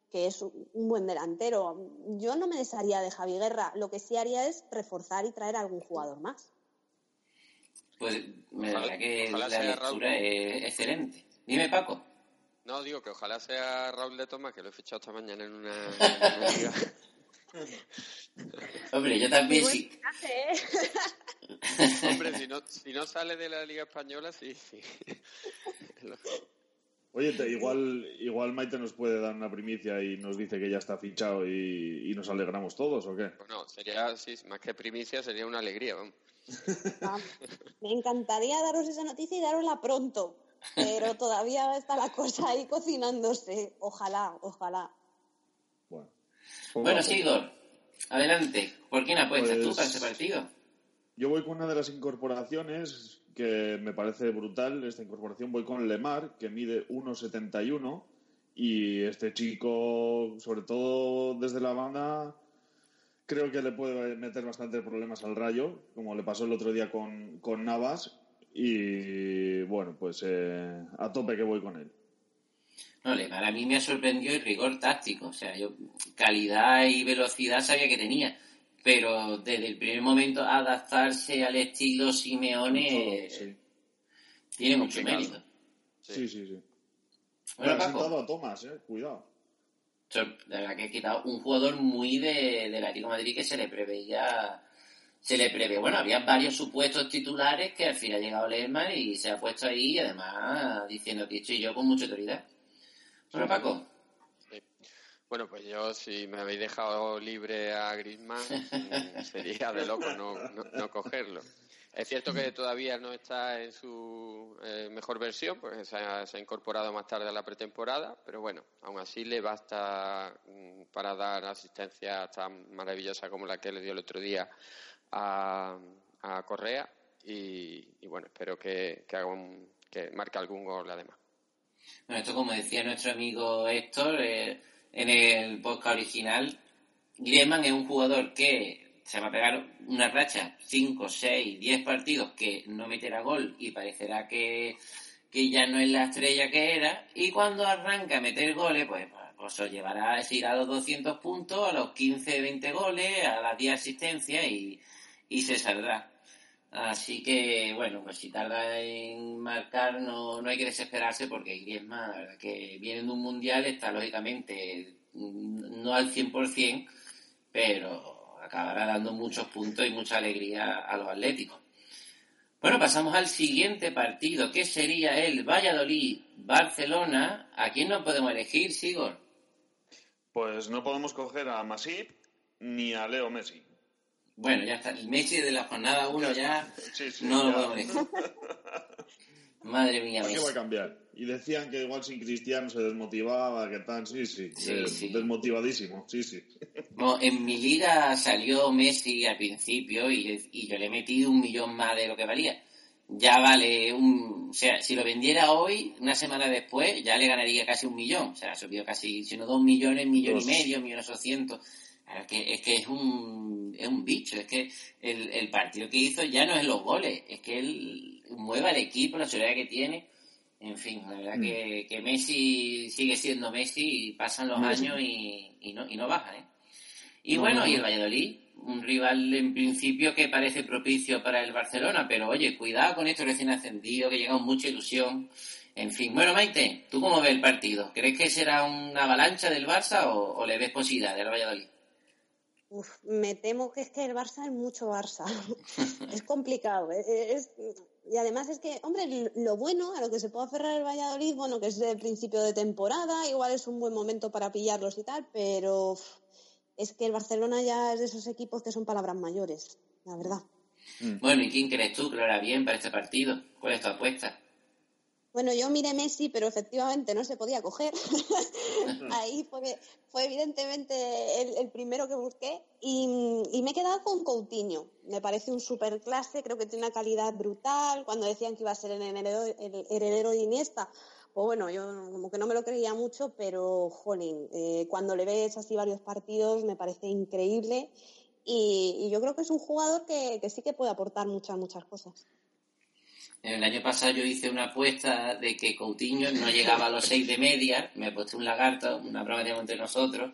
que es un buen delantero. Yo no me desharía de Javi Guerra, lo que sí haría es reforzar y traer a algún jugador más. Pues me Ojalá- que ojalá la lectura es excelente. Dime, Paco. No, digo que ojalá sea Raúl de Tomás, que lo he fichado esta mañana en una, en una liga. Hombre, yo también sí. ¿eh? Hombre, si no, si no sale de la liga española, sí, sí. Oye, te- igual, igual Maite nos puede dar una primicia y nos dice que ya está fichado y, y nos alegramos todos, ¿o qué? Bueno, sería, sí, más que primicia, sería una alegría, vamos. Ah, Me encantaría daros esa noticia y darosla pronto, pero todavía está la cosa ahí cocinándose. Ojalá, ojalá. Bueno, Bueno, Sigor, adelante. ¿Por quién apuestas tú Pues- para ese partido? Yo voy con una de las incorporaciones que me parece brutal. Esta incorporación voy con Lemar, que mide 1,71. Y este chico, sobre todo desde la banda, creo que le puede meter bastante problemas al rayo, como le pasó el otro día con, con Navas. Y bueno, pues eh, a tope que voy con él. No, Lemar a mí me ha sorprendido el rigor táctico. O sea, yo calidad y velocidad sabía que tenía. Pero desde el primer momento adaptarse al estilo Simeone sí. tiene mucho Complicado. mérito. Sí, sí, sí. Bueno, Me ha Paco. a Tomás, eh. Cuidado. La verdad que he quitado un jugador muy de, del Atlético de Madrid que se le preveía. Se le prevé. Bueno, había varios supuestos titulares que al fin ha llegado Lerman y se ha puesto ahí, y además diciendo que estoy yo con mucha autoridad. Bueno, Paco, Sí. Bueno, pues yo, si me habéis dejado libre a Griezmann, mm, sería de loco no, no, no cogerlo. Es cierto que todavía no está en su eh, mejor versión, porque se ha, se ha incorporado más tarde a la pretemporada, pero bueno, aún así le basta mm, para dar asistencia tan maravillosa como la que le dio el otro día a, a Correa y, bueno, espero que, que, haga un- que marque algún gol además. Bueno, esto como decía nuestro amigo Héctor eh, en el podcast original, Griezmann es un jugador que se va a pegar una racha, 5, 6, 10 partidos que no meterá gol y parecerá que, que ya no es la estrella que era y cuando arranca a meter goles, pues, pues os llevará a ir a los 200 puntos, a los 15, 20 goles, a las 10 asistencias y, y se saldrá. Así que, bueno, pues si tarda en marcar no, no hay que desesperarse porque Griezmann, la verdad que viene de un mundial, está lógicamente no al 100%, pero acabará dando muchos puntos y mucha alegría a los atléticos. Bueno, pasamos al siguiente partido, que sería el Valladolid-Barcelona. ¿A quién no podemos elegir, Sigor? Pues no podemos coger a Masip ni a Leo Messi. Bueno, ya está. El Messi de la jornada 1 ya Sí, sí, no lo ya. podemos elegir. Madre mía, ¿Para qué Messi. va a cambiar? Y decían que igual sin Cristiano se desmotivaba, que tal, sí, sí, Sí, eh, sí. desmotivadísimo, sí, sí. No, en mi liga salió Messi al principio y, y yo le he metido un millón más de lo que valía. Ya vale un... O sea, si lo vendiera hoy, una semana después, ya le ganaría casi un millón. O sea, ha subido casi, si no dos millones, millón Dos. y medio, millón ochocientos. Claro, Es que, es que es un, es un bicho, es que el, el partido que hizo ya no es los goles, es que él mueve al equipo, la seguridad que tiene. En fin, la verdad que, que Messi sigue siendo Messi y pasan los Messi. años y, y no, y no baja, ¿eh? Y No, bueno, no, y el Valladolid, un rival en principio que parece propicio para el Barcelona, pero oye, cuidado con esto recién ascendido, que llega con mucha ilusión. En fin, bueno, Maite, ¿tú cómo ves el partido? ¿Crees que será una avalancha del Barça o, o le ves posibilidades al Valladolid? Me temo que es que el Barça es mucho Barça. es complicado. eh, es- y además es que, hombre, lo bueno a lo que se puede aferrar el Valladolid, bueno, que es el principio de temporada, igual es un buen momento para pillarlos y tal, pero es que el Barcelona ya es de esos equipos que son palabras mayores, la verdad. Bueno, ¿y quién crees tú que lo hará bien para este partido? ¿Cuál es tu apuesta? Bueno, yo miré Messi, pero efectivamente no se podía coger. Ahí fue, fue evidentemente el, el primero que busqué y, y me he quedado con Coutinho. Me parece un super clase, creo que tiene una calidad brutal. Cuando decían que iba a ser el heredero, el heredero de Iniesta, pues bueno, yo como que no me lo creía mucho, pero jolín, eh, cuando le ves así varios partidos me parece increíble y, y yo creo que es un jugador que, que sí que puede aportar muchas, muchas cosas. El año pasado yo hice una apuesta de que Coutinho no llegaba a los seis de media, me posté un lagarto, una broma entre nosotros,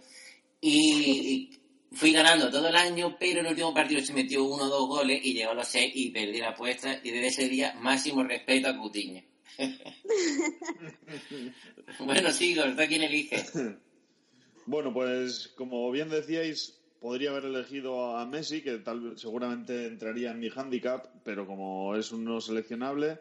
y fui ganando todo el año, pero en el último partido se metió uno o dos goles y llegó a los seis y perdí la apuesta, y desde ese día máximo respeto a Coutinho. bueno, sigo, ¿está quién elige? Bueno, pues como bien decíais, podría haber elegido a Messi, que tal seguramente entraría en mi handicap, pero como es un no seleccionable,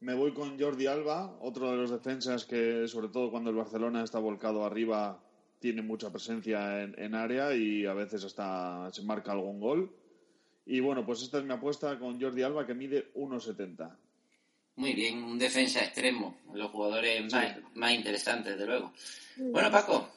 me voy con Jordi Alba, otro de los defensas que, sobre todo cuando el Barcelona está volcado arriba, tiene mucha presencia en, en área y a veces hasta se marca algún gol. Y bueno, pues esta es mi apuesta con Jordi Alba, que mide 1,70. Muy bien, un defensa extremo, los jugadores más, más interesantes, desde luego. Bueno, Paco,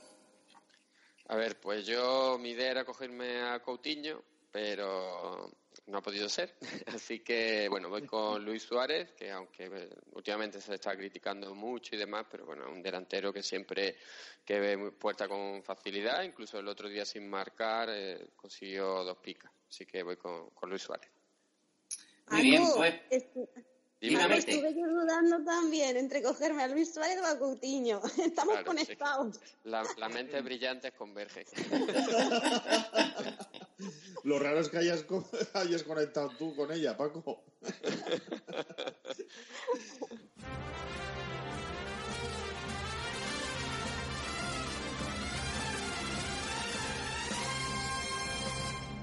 A ver, pues yo mi idea era cogerme a Coutinho, pero no ha podido ser. Así que, bueno, voy con Luis Suárez, que aunque eh, últimamente se está criticando mucho y demás, pero bueno, un delantero que siempre que ve puerta con facilidad, incluso el otro día sin marcar eh, consiguió dos picas. Así que voy con, con Luis Suárez. Muy bien, pues. Maite. estuve yo dudando también entre cogerme a Luis Suárez o a Coutinho. Estamos Claro, sí. conectados. La, la mente brillante converge. Lo raro es que hayas conectado tú con ella, Paco.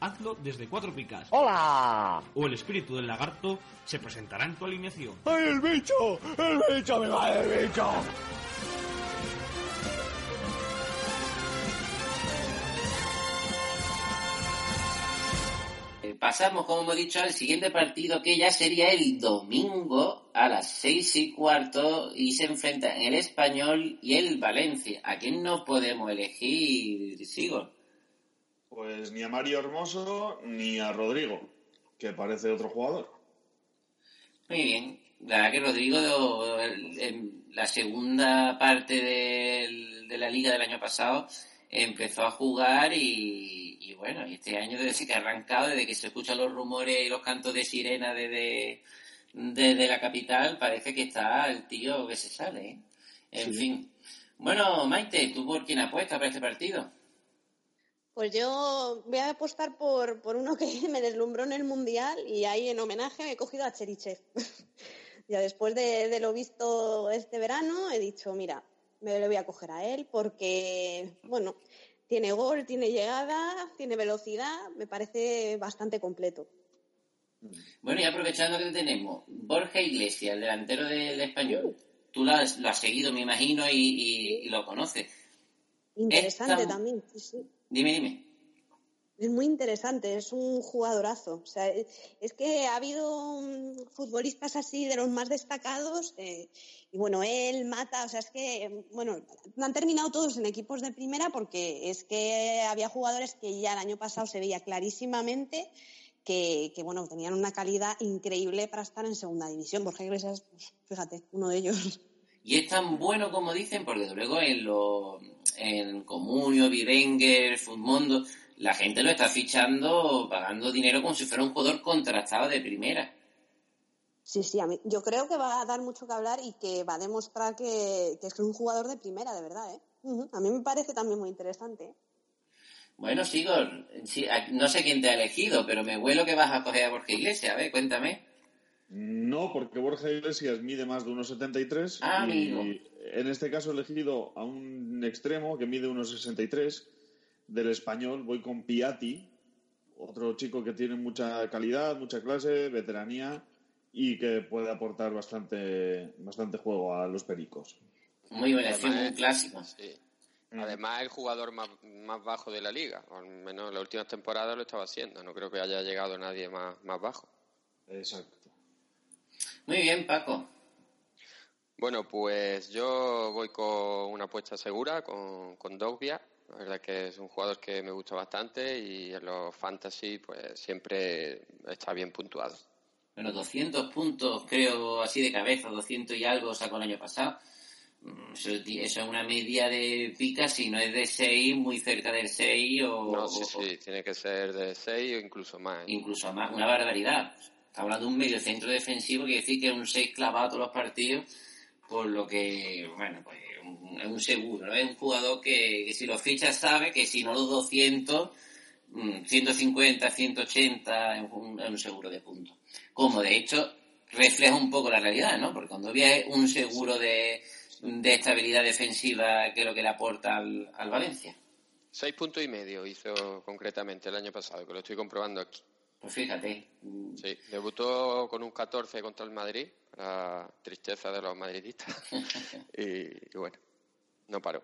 hazlo desde Cuatro Picas. ¡Hola! O el espíritu del lagarto se presentará en tu alineación. ¡Ay, el bicho! ¡El bicho! ¡Me va el bicho! Eh, Pasamos, como hemos dicho, al siguiente partido que ya sería el domingo a las seis y cuarto y se enfrentan el Español y el Valencia. ¿A quién no podemos elegir, Sigo? Pues ni a Mario Hermoso ni a Rodrigo, que parece otro jugador. Muy bien. La verdad que Rodrigo, en la segunda parte del- de la liga del año pasado, empezó a jugar y, y bueno, este año desde que ha arrancado, desde que se escuchan los rumores y los cantos de sirena desde, desde la capital, parece que está el tío que se sale. ¿eh? En Sí. fin. Bueno, Maite, ¿tú por quién apuestas para este partido? Pues yo voy a apostar por, por uno que me deslumbró en el Mundial y ahí en homenaje me he cogido a Cherichev. ya después de, de lo visto este verano he dicho, mira, me lo voy a coger a él porque, bueno, tiene gol, tiene llegada, tiene velocidad, me parece bastante completo. Bueno, y aprovechando que te tenemos, Borja Iglesias, el delantero del español. Tú lo has, lo has seguido, me imagino, y, y- y lo conoces. Interesante Esta- también, sí, sí. Dime, dime. Es muy interesante, es un jugadorazo. O sea, es, es que ha habido mm, futbolistas así de los más destacados eh, y bueno, él mata, o sea, es que, eh, bueno, no han terminado todos en equipos de primera porque es que había jugadores que ya el año pasado se veía clarísimamente que, que, bueno, tenían una calidad increíble para estar en segunda división. Borja Iglesias, pues, fíjate, uno de ellos. Y es tan bueno como dicen, porque desde luego en lo, en Comunio, Vivenger, Futmundo, la gente lo está fichando, pagando dinero como si fuera un jugador contrastado de primera. Sí, sí, a mí, yo creo que va a dar mucho que hablar y que va a demostrar que, que es un jugador de primera, de verdad, ¿eh? A mí me parece también muy interesante, ¿eh? Bueno, Sigor, sí, no sé quién te ha elegido, pero me huelo que vas a coger a Borja Iglesias, a ver, cuéntame. No, porque Borja Iglesias mide más de 1,73 Ah, y amigo. En este caso he elegido a un extremo que mide 1,63 del español. Voy con Piatti, otro chico que tiene mucha calidad, mucha clase, veteranía y que puede aportar bastante, bastante juego a los pericos. Muy buena un clásico. Sí. Además, el jugador más, más bajo de la liga, o al menos en las últimas temporadas lo estaba haciendo. No creo que haya llegado nadie más, más bajo. Exacto. Muy bien, Paco. Bueno, pues yo voy con una apuesta segura, con, con Dogbia. La verdad que es un jugador que me gusta bastante y en los fantasy pues siempre está bien puntuado. Bueno, 200 puntos, creo, así de cabeza, 200 y algo sacó el año pasado. Mm, Eso, es una media de picas, si no es de 6, muy cerca del 6 o, No, sí, o- sí, tiene que ser de 6 o incluso más. ¿eh? incluso más, una barbaridad. Estamos hablando de un medio centro defensivo, que decir que es un 6 clavado todos los partidos, por lo que, bueno, pues es un seguro. Es un jugador que, que si lo fichas sabe que si no los 200, mm, 150, 180 es un, es un seguro de puntos. Como de hecho refleja un poco la realidad, ¿no? Porque cuando es un seguro de, de estabilidad defensiva que es lo que le aporta al Valencia. Seis puntos y medio hizo concretamente el año pasado, que lo estoy comprobando aquí. Pues fíjate. Sí, debutó con un 14 contra el Madrid, la tristeza de los madridistas. y, y bueno, no paró.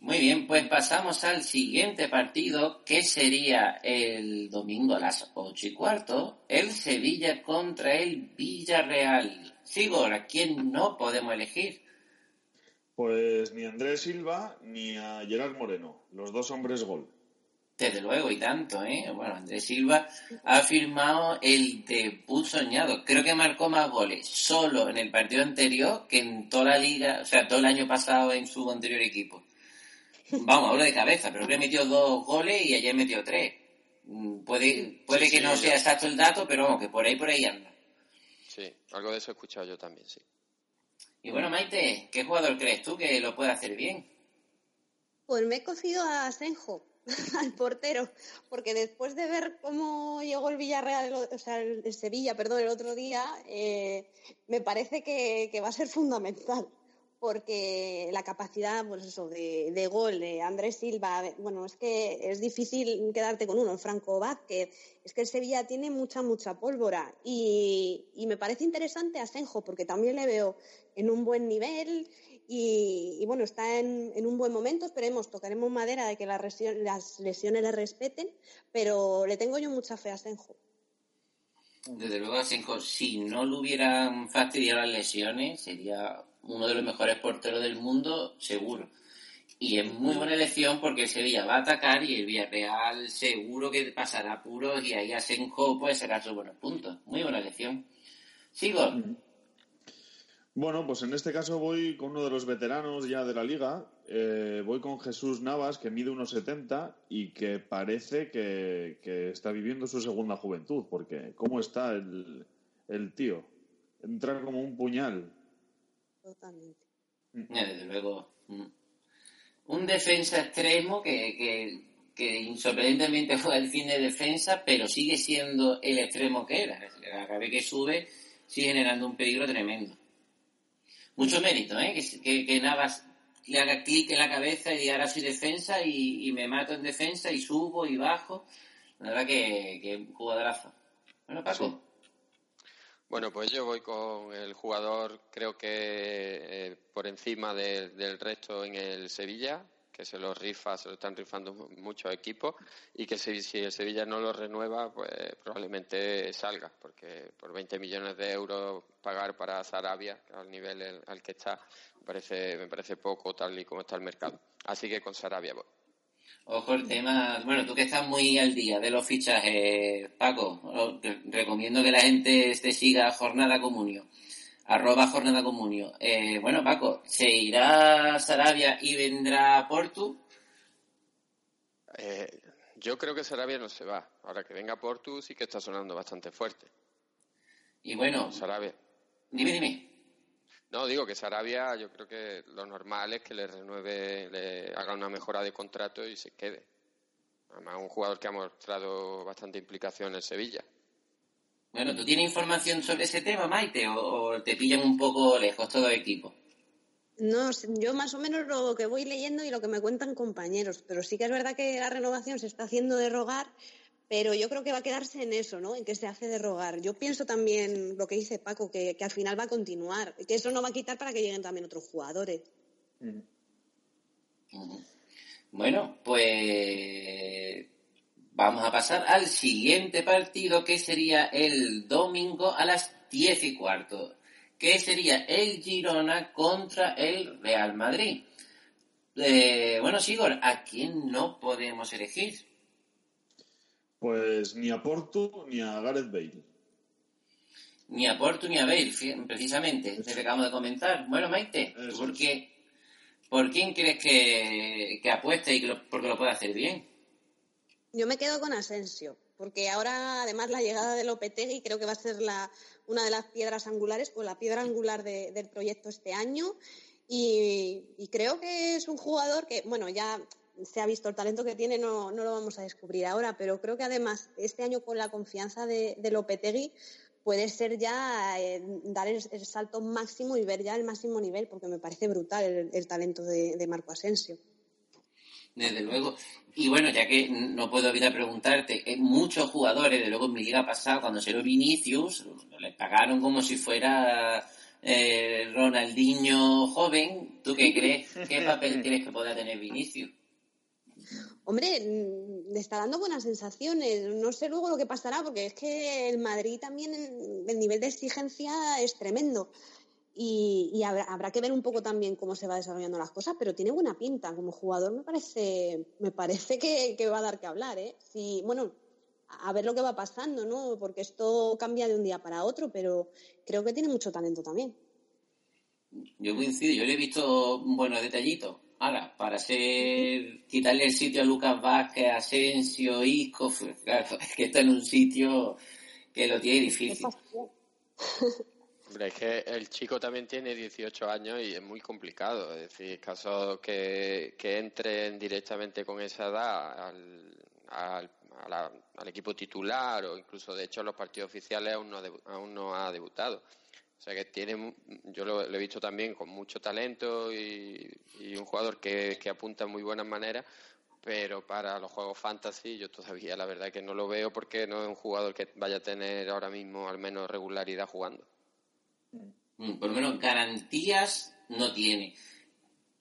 Muy bien, pues pasamos al siguiente partido, que sería el domingo a las ocho y cuarto, el Sevilla contra el Villarreal. Sigor, ¿a quién no podemos elegir? Pues ni a Andrés Silva ni a Gerard Moreno, los dos hombres gol. Desde luego, y tanto, ¿eh? Bueno, Andrés Silva ha firmado el debut soñado. Creo que marcó más goles solo en el partido anterior que en toda la liga, o sea, todo el año pasado en su anterior equipo. Vamos, hablo de cabeza, pero que metió dos goles y ayer metió tres. Mm, Puede, puede Sí, que sí, no sea exacto el dato, pero vamos, que por ahí, por ahí anda. Sí, algo de eso he escuchado yo también, sí. Y bueno, Maite, ¿qué jugador crees tú que lo puede hacer bien? Pues me he cocido a Senjo, al portero, porque después de ver cómo llegó el Villarreal, el o- sea, el, el Sevilla, perdón, el otro día, eh, me parece que, va a ser fundamental, porque la capacidad, pues eso, de, de gol de Andrés Silva, bueno, es que es difícil quedarte con uno, Franco Vázquez, es que el Sevilla tiene mucha, mucha pólvora, y, y me parece interesante a Senjo, porque también le veo en un buen nivel y, y, bueno, está en, en un buen momento. Esperemos, tocaremos madera de que las, lesio- las lesiones le respeten, pero le tengo yo mucha fe a Senjo. Desde luego, Asenjo, si no le hubieran fastidiado las lesiones, sería uno de los mejores porteros del mundo, seguro. Y es muy buena elección porque Sevilla va a atacar y el Villarreal seguro que pasará apuros y ahí Asenjo puede sacar sus buenos puntos. Muy buena elección. Sigo. Bueno, pues en este caso voy con uno de los veteranos ya de la liga. Eh, voy con Jesús Navas, que mide unos 70 y que parece que, que está viviendo su segunda juventud, porque ¿cómo está el, el tío? Entra como un puñal. Totalmente. Ya, desde luego. mm. Un defensa extremo que, que, que sorprendentemente juega el fin de defensa, pero sigue siendo el extremo que era. Cada vez que sube, sigue generando un peligro tremendo. Mucho mérito, ¿eh? Que, que, le haga clic en la cabeza y diga ahora soy defensa y, me mato en defensa y subo y bajo. La verdad que, que jugadorazo. Bueno, Paco. Bueno, pues yo voy con el jugador, creo que eh, por encima de- del resto en el Sevilla, que se lo rifa, se lo están rifando mu- muchos equipos y que si, el Sevilla no lo renueva, pues probablemente salga, porque por 20 millones de euros pagar para Sarabia, al nivel el- al que está, me parece, me parece poco tal y como está el mercado. Así que con Sarabia voy. Ojo el tema, bueno, tú que estás muy al día de los fichajes, Paco, recomiendo que la gente te siga Jornada Comunio, arroba Jornada Comunio. Eh, bueno, Paco, ¿se irá a Sarabia y vendrá Portu? Eh, yo creo que Sarabia no se va. Ahora que venga Portu sí que está sonando bastante fuerte. Y bueno, Sarabia. dime, dime. No, digo que Sarabia yo creo que lo normal es que le renueve, le haga una mejora de contrato y se quede. Además, un jugador que ha mostrado bastante implicación en Sevilla. Bueno, ¿tú tienes información sobre ese tema, Maite, o, o te pillan un poco lejos todo el equipo? No, sé, yo más o menos lo que voy leyendo y lo que me cuentan compañeros, pero sí que es verdad que la renovación se está haciendo de rogar, pero yo creo que va a quedarse en eso, ¿no? En que se hace de rogar. Yo pienso también lo que dice Paco, que, que al final va a continuar, que eso no va a quitar para que lleguen también otros jugadores. Bueno, pues vamos a pasar al siguiente partido que sería el domingo a las diez y cuarto, que sería el Girona contra el Real Madrid. Eh, bueno, Sigor, ¿a quién no podemos elegir? Pues ni a Porto ni a Gareth Bale. Ni a Porto ni a Bale, precisamente, te acabamos de comentar. Bueno, Maite, ¿tú Eso ¿por, qué, ¿por quién crees que, que apueste y que lo, porque lo puede hacer bien? Yo me quedo con Asensio, porque ahora además la llegada de Lopetegui creo que va a ser la, una de las piedras angulares o la piedra angular de- del proyecto este año. Y, creo que es un jugador que, bueno, ya se ha visto el talento que tiene, no, no lo vamos a descubrir ahora, pero creo que además este año con la confianza de, de Lopetegui puede ser ya eh, dar el, salto máximo y ver ya el máximo nivel, porque me parece brutal el, talento de Marco Asensio. Desde luego. Y bueno, ya que no puedo evitar preguntarte, eh, muchos jugadores, de luego en mi liga pasada, cuando se lo Vinicius, le pagaron como si fuera eh, Ronaldinho joven. ¿Tú qué crees? ¿Qué papel crees que pueda tener Vinicius? Hombre, mm, le está dando buenas sensaciones. No sé luego lo que pasará, porque es que el Madrid también, el nivel de exigencia es tremendo. Y, y habrá, habrá que ver un poco también cómo se va desarrollando las cosas, pero tiene buena pinta. Como jugador me parece, me parece que, que va a dar que hablar, ¿eh? Si, bueno, a ver lo que va pasando, ¿no? Porque esto cambia de un día para otro, pero creo que tiene mucho talento también. Yo coincido, yo le he visto buenos detallitos. Ahora, para ser, quitarle el sitio a Lucas Vázquez, Asensio, Isco, claro, es que está en un sitio que lo tiene difícil. Es que el chico también tiene 18 años y es muy complicado. Es decir, caso que, que entren directamente con esa edad al, al, al equipo titular o incluso, de hecho, en los partidos oficiales aún no, aún no ha debutado. O sea que tiene, yo lo, lo he visto también con mucho talento y, y un jugador que, que apunta en muy buenas maneras, pero para los juegos fantasy yo todavía la verdad que no lo veo porque no es un jugador que vaya a tener ahora mismo al menos regularidad jugando. Mm, Por lo menos garantías no tiene.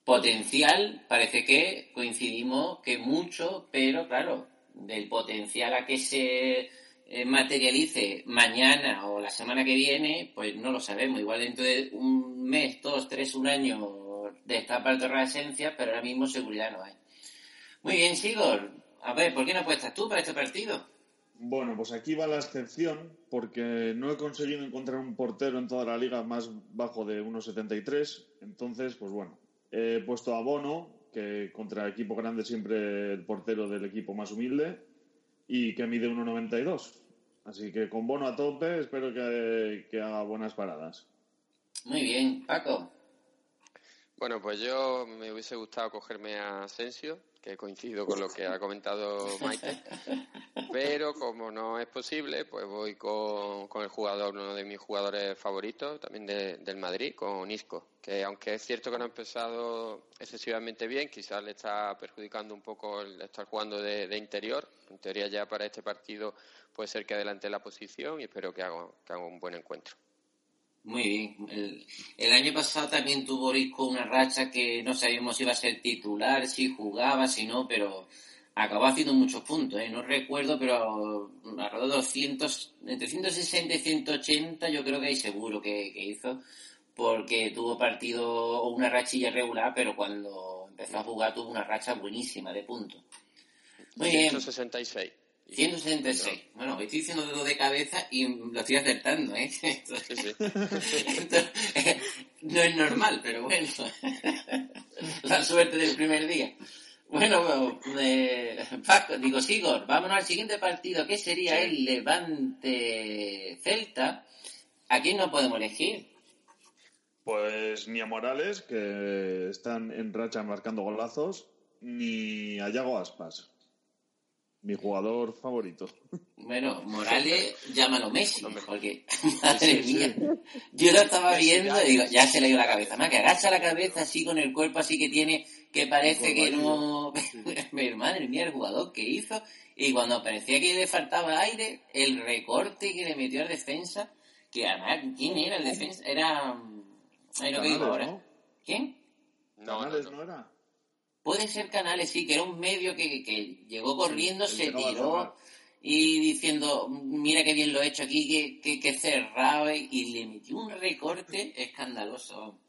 Potencial, parece que coincidimos que mucho, pero claro, del potencial a que se eh, materialice mañana o la semana que viene, pues no lo sabemos. Igual dentro de un mes, dos, tres, un año destapa el torre de esencia, pero ahora mismo seguridad no hay. Muy bien, Sigor. A ver, ¿por qué no apuestas tú para este partido? Bueno, pues aquí va la excepción porque no he conseguido encontrar un portero en toda la liga más bajo de 1,73. Entonces, pues bueno, he puesto a Bono, que contra equipo grande siempre el portero del equipo más humilde, y que mide 1,92. Así que con Bono a tope, espero que, que haga buenas paradas. Muy bien, Paco. Bueno, pues yo me hubiese gustado cogerme a Asensio, que coincido con lo que ha comentado Maite, pero como no es posible, pues voy con, con el jugador, uno de mis jugadores favoritos, también de- del Madrid, con Isco, que aunque es cierto que no ha empezado excesivamente bien, quizás le está perjudicando un poco el estar jugando de, interior. En teoría ya para este partido puede ser que adelante la posición y espero que que haga un buen encuentro. Muy bien. El, el año pasado también tuvo Isco una racha que no sabíamos si iba a ser titular, si jugaba, si no, pero acabó haciendo muchos puntos, ¿eh? No recuerdo, pero alrededor de 200, entre 160 y 180 yo creo que hay seguro que, que hizo, porque tuvo partido o una rachilla regular, pero cuando empezó a jugar tuvo una racha buenísima de puntos. Muy bien. 166. 166. Bueno, estoy diciendo dedo de cabeza y lo estoy acertando, ¿eh? Esto- esto, eh, no es normal, pero bueno. La suerte del primer día. Bueno, eh, Paco, digo, Sigor, vámonos al siguiente partido, que sería el Levante Celta. ¿A quién no podemos elegir? Pues ni a Morales, que están en racha marcando golazos, ni a Yago Aspas, mi jugador favorito. Bueno, Morales, llámalo Messi, porque, madre Sí, sí. mía, yo lo estaba viendo y digo, ya se le dio la cabeza, más que agacha la cabeza así con el cuerpo así que tiene, que parece que no, pero madre mía, el jugador que hizo, y cuando parecía que le faltaba aire, el recorte que le metió al defensa, que además, ¿quién era el defensa? Era, ay, lo que digo Canales, ahora. ¿no? ¿Quién? Canales no era. Puede ser Canales, sí, que era un medio que, que llegó corriendo, se tiró y diciendo, mira qué bien lo he hecho aquí, que, que, que cerrado, y, y le metió un recorte escandaloso.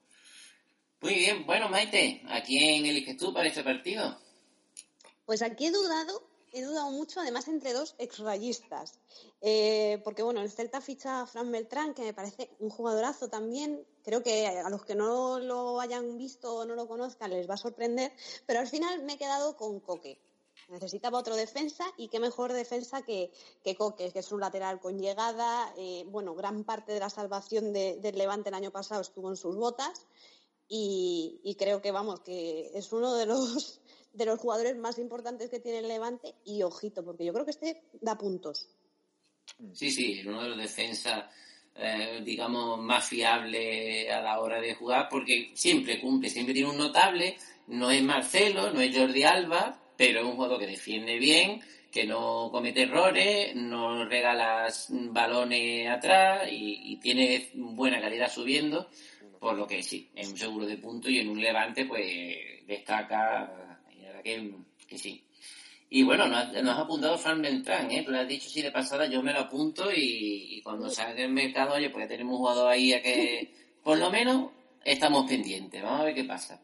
Muy bien, bueno, Maite, ¿a quién eliges tú para este partido? Pues aquí he dudado, he dudado mucho, además entre dos exrayistas. Eh, porque bueno, el Celta ficha a Fran Beltrán, que me parece un jugadorazo también. Creo que a los que no lo hayan visto o no lo conozcan les va a sorprender. Pero al final me he quedado con Coque. Necesitaba otro defensa y qué mejor defensa que, que Coque, que es un lateral con llegada. Eh, bueno, gran parte de la salvación de- del Levante el año pasado estuvo en sus botas. Y creo que vamos, que es uno de los de los jugadores más importantes que tiene el Levante y ojito, porque yo creo que este da puntos. Sí, sí, uno de los defensas, eh, digamos, más fiable a la hora de jugar, porque siempre cumple, siempre tiene un notable, no es Marcelo, no es Jordi Alba, pero es un jugador que defiende bien, que no comete errores, no regala balones atrás y, y tiene buena calidad subiendo, por lo que sí, es un seguro de puntos y en un levante pues destaca, verdad que, que sí. Y bueno, nos, has- nos ha apuntado Fran Beltrán, ¿eh? Tú le has dicho así de pasada, yo me lo apunto y, y cuando salga el mercado, oye, pues ya tenemos un jugador ahí a que, por lo menos, estamos pendientes. Vamos a ver qué pasa.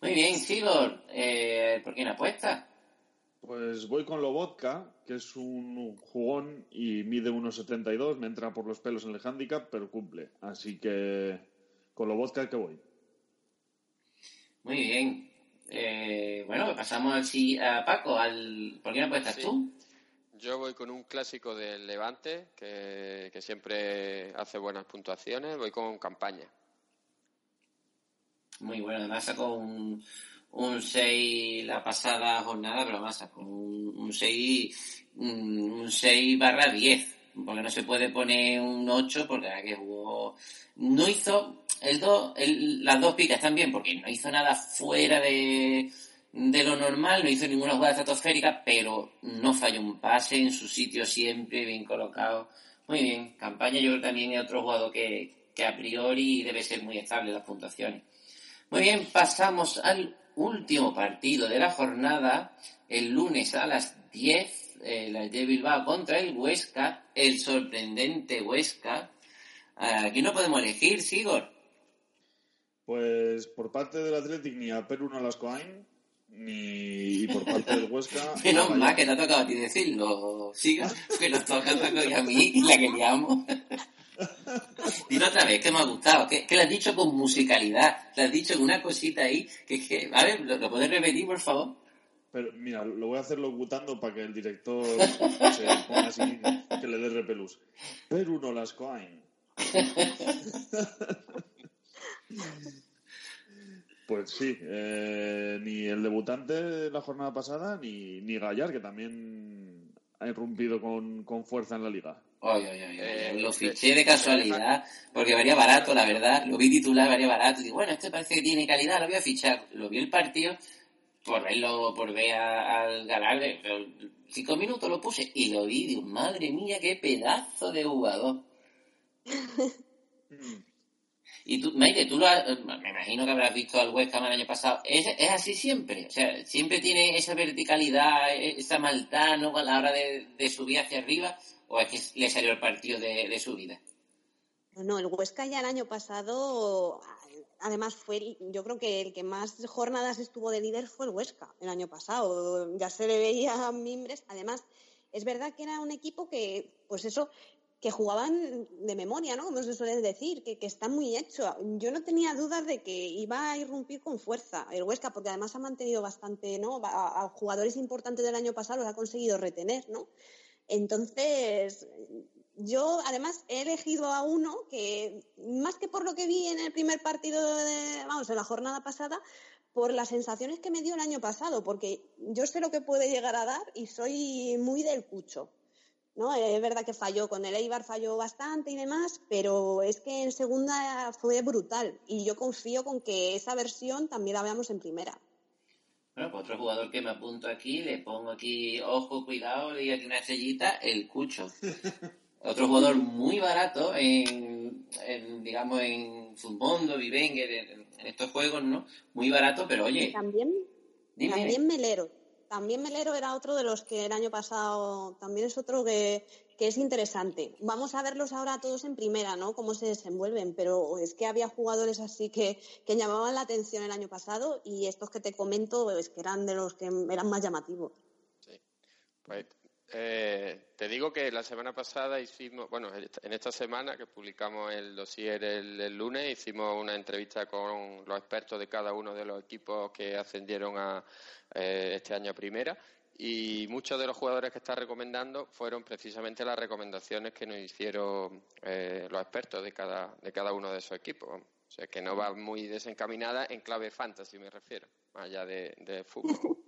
Muy bien, Sigor, eh, ¿por quién apuesta? Pues voy con Lobotka, que es un jugón y mide 1,72, me entra por los pelos en el handicap, pero cumple. Así que con Lobotka que voy. Muy bien. Eh, bueno, pues pasamos al, si- a Paco, al, ¿por quién apuestas Sí. tú? Yo voy con un clásico del Levante, que, que siempre hace buenas puntuaciones. Voy con campaña. Muy bueno, además sacó un, un 6 la pasada jornada, pero además sacó un, un 6 un un 6 barra 10, porque no se puede poner un 8 porque la que jugó no hizo las dos picas también, porque no hizo nada fuera de, de lo normal, no hizo ninguna jugada estratosférica, pero no falló un pase en su sitio siempre, bien colocado. Muy bien, campaña yo creo también es otro jugador que, que a priori debe ser muy estable las puntuaciones. Muy bien, pasamos al último partido de la jornada, el lunes a las 10, eh, la de Bilbao contra el Huesca, el sorprendente Huesca. Aquí no podemos elegir, Sigor. Pues por parte del Athletic ni a Perú no las coain, ni y por parte del Huesca. Menos mal que te ha tocado a ti decirlo, Sigor, que nos toca a Paco y a mí, y la que liamos. Dilo otra vez, que me ha gustado, que, que lo has dicho con musicalidad, lo has dicho con una cosita ahí, que es que, a ver, ¿lo, lo puedes repetir, por favor? Pero mira, lo voy a hacer locutando para que el director se ponga así, que le dé repelús. Perú no las coain. Pues sí, eh, ni el debutante de la jornada pasada, ni, ni Gallar, que también ha irrumpido con, con fuerza en la liga. Oye, oye, Eh, lo eh, fiché de casualidad, porque varía barato, la verdad. Lo vi titular, varía barato. Y digo, bueno, este parece que tiene calidad, lo voy a fichar. Lo vi el partido, por verlo, por ver a- al Galarde. pero Cinco minutos lo puse y lo vi. Digo, madre mía, qué pedazo de jugador. Y tú, Maite, tú lo has- me imagino que habrás visto al West el año pasado. ¿Es, es así siempre? O sea, ¿siempre tiene esa verticalidad, e- esa maldad ¿no? a la hora de, de subir hacia arriba? ¿O es que le salió el partido de, de su vida? No, el Huesca ya el año pasado, además fue, yo creo que el que más jornadas estuvo de líder fue el Huesca el año pasado. Ya se le veía mimbres. Además, es verdad que era un equipo que, pues eso, que jugaban de memoria, ¿no? Como se suele decir, que, que está muy hecho. Yo no tenía dudas de que iba a irrumpir con fuerza el Huesca, porque además ha mantenido bastante, ¿no? A, a jugadores importantes del año pasado los ha conseguido retener, ¿no? Entonces, yo además he elegido a uno que, más que por lo que vi en el primer partido, de, vamos, en la jornada pasada, por las sensaciones que me dio el año pasado, porque yo sé lo que puede llegar a dar y soy muy del cucho. ¿No? Es verdad que falló con el Eibar, falló bastante y demás, pero es que en segunda fue brutal y yo confío con que esa versión también la veamos en primera. Bueno, pues otro jugador que me apunto aquí, le pongo aquí, ojo, cuidado, le aquí una estrellita, el Cucho. Otro jugador muy barato en, en, digamos, en Futmundo, Vivenger, en, en estos juegos, ¿no? Muy barato, pero oye, También, dime, también Melero. También Melero era otro de los que el año pasado también es otro que, que es interesante. Vamos a verlos ahora todos en primera, ¿no? Cómo se desenvuelven, pero es que había jugadores así que, que llamaban la atención el año pasado y estos que te comento es que eran de los que eran más llamativos. Pues eh, te digo que la semana pasada hicimos, bueno, en esta semana que publicamos el dossier el, lunes, hicimos una entrevista con los expertos de cada uno de los equipos que ascendieron a eh, este año primera y muchos de los jugadores que está recomendando fueron precisamente las recomendaciones que nos hicieron eh, los expertos de cada, de cada uno de esos equipos. O sea, que no va muy desencaminada en clave fantasy, me refiero, más allá de, de fútbol.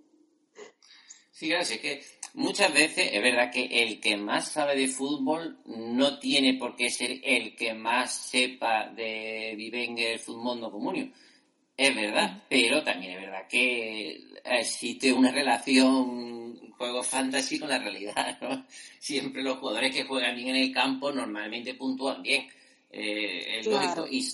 Sí, claro, sí, es que muchas veces es verdad que el que más sabe de fútbol no tiene por qué ser el que más sepa de Vivenger, Futmundo, Comunio. Es verdad, pero también es verdad que existe una relación juego fantasy con la realidad, ¿no? Siempre los jugadores que juegan bien en el campo normalmente puntúan bien. Eh, es Claro. lógico. Y,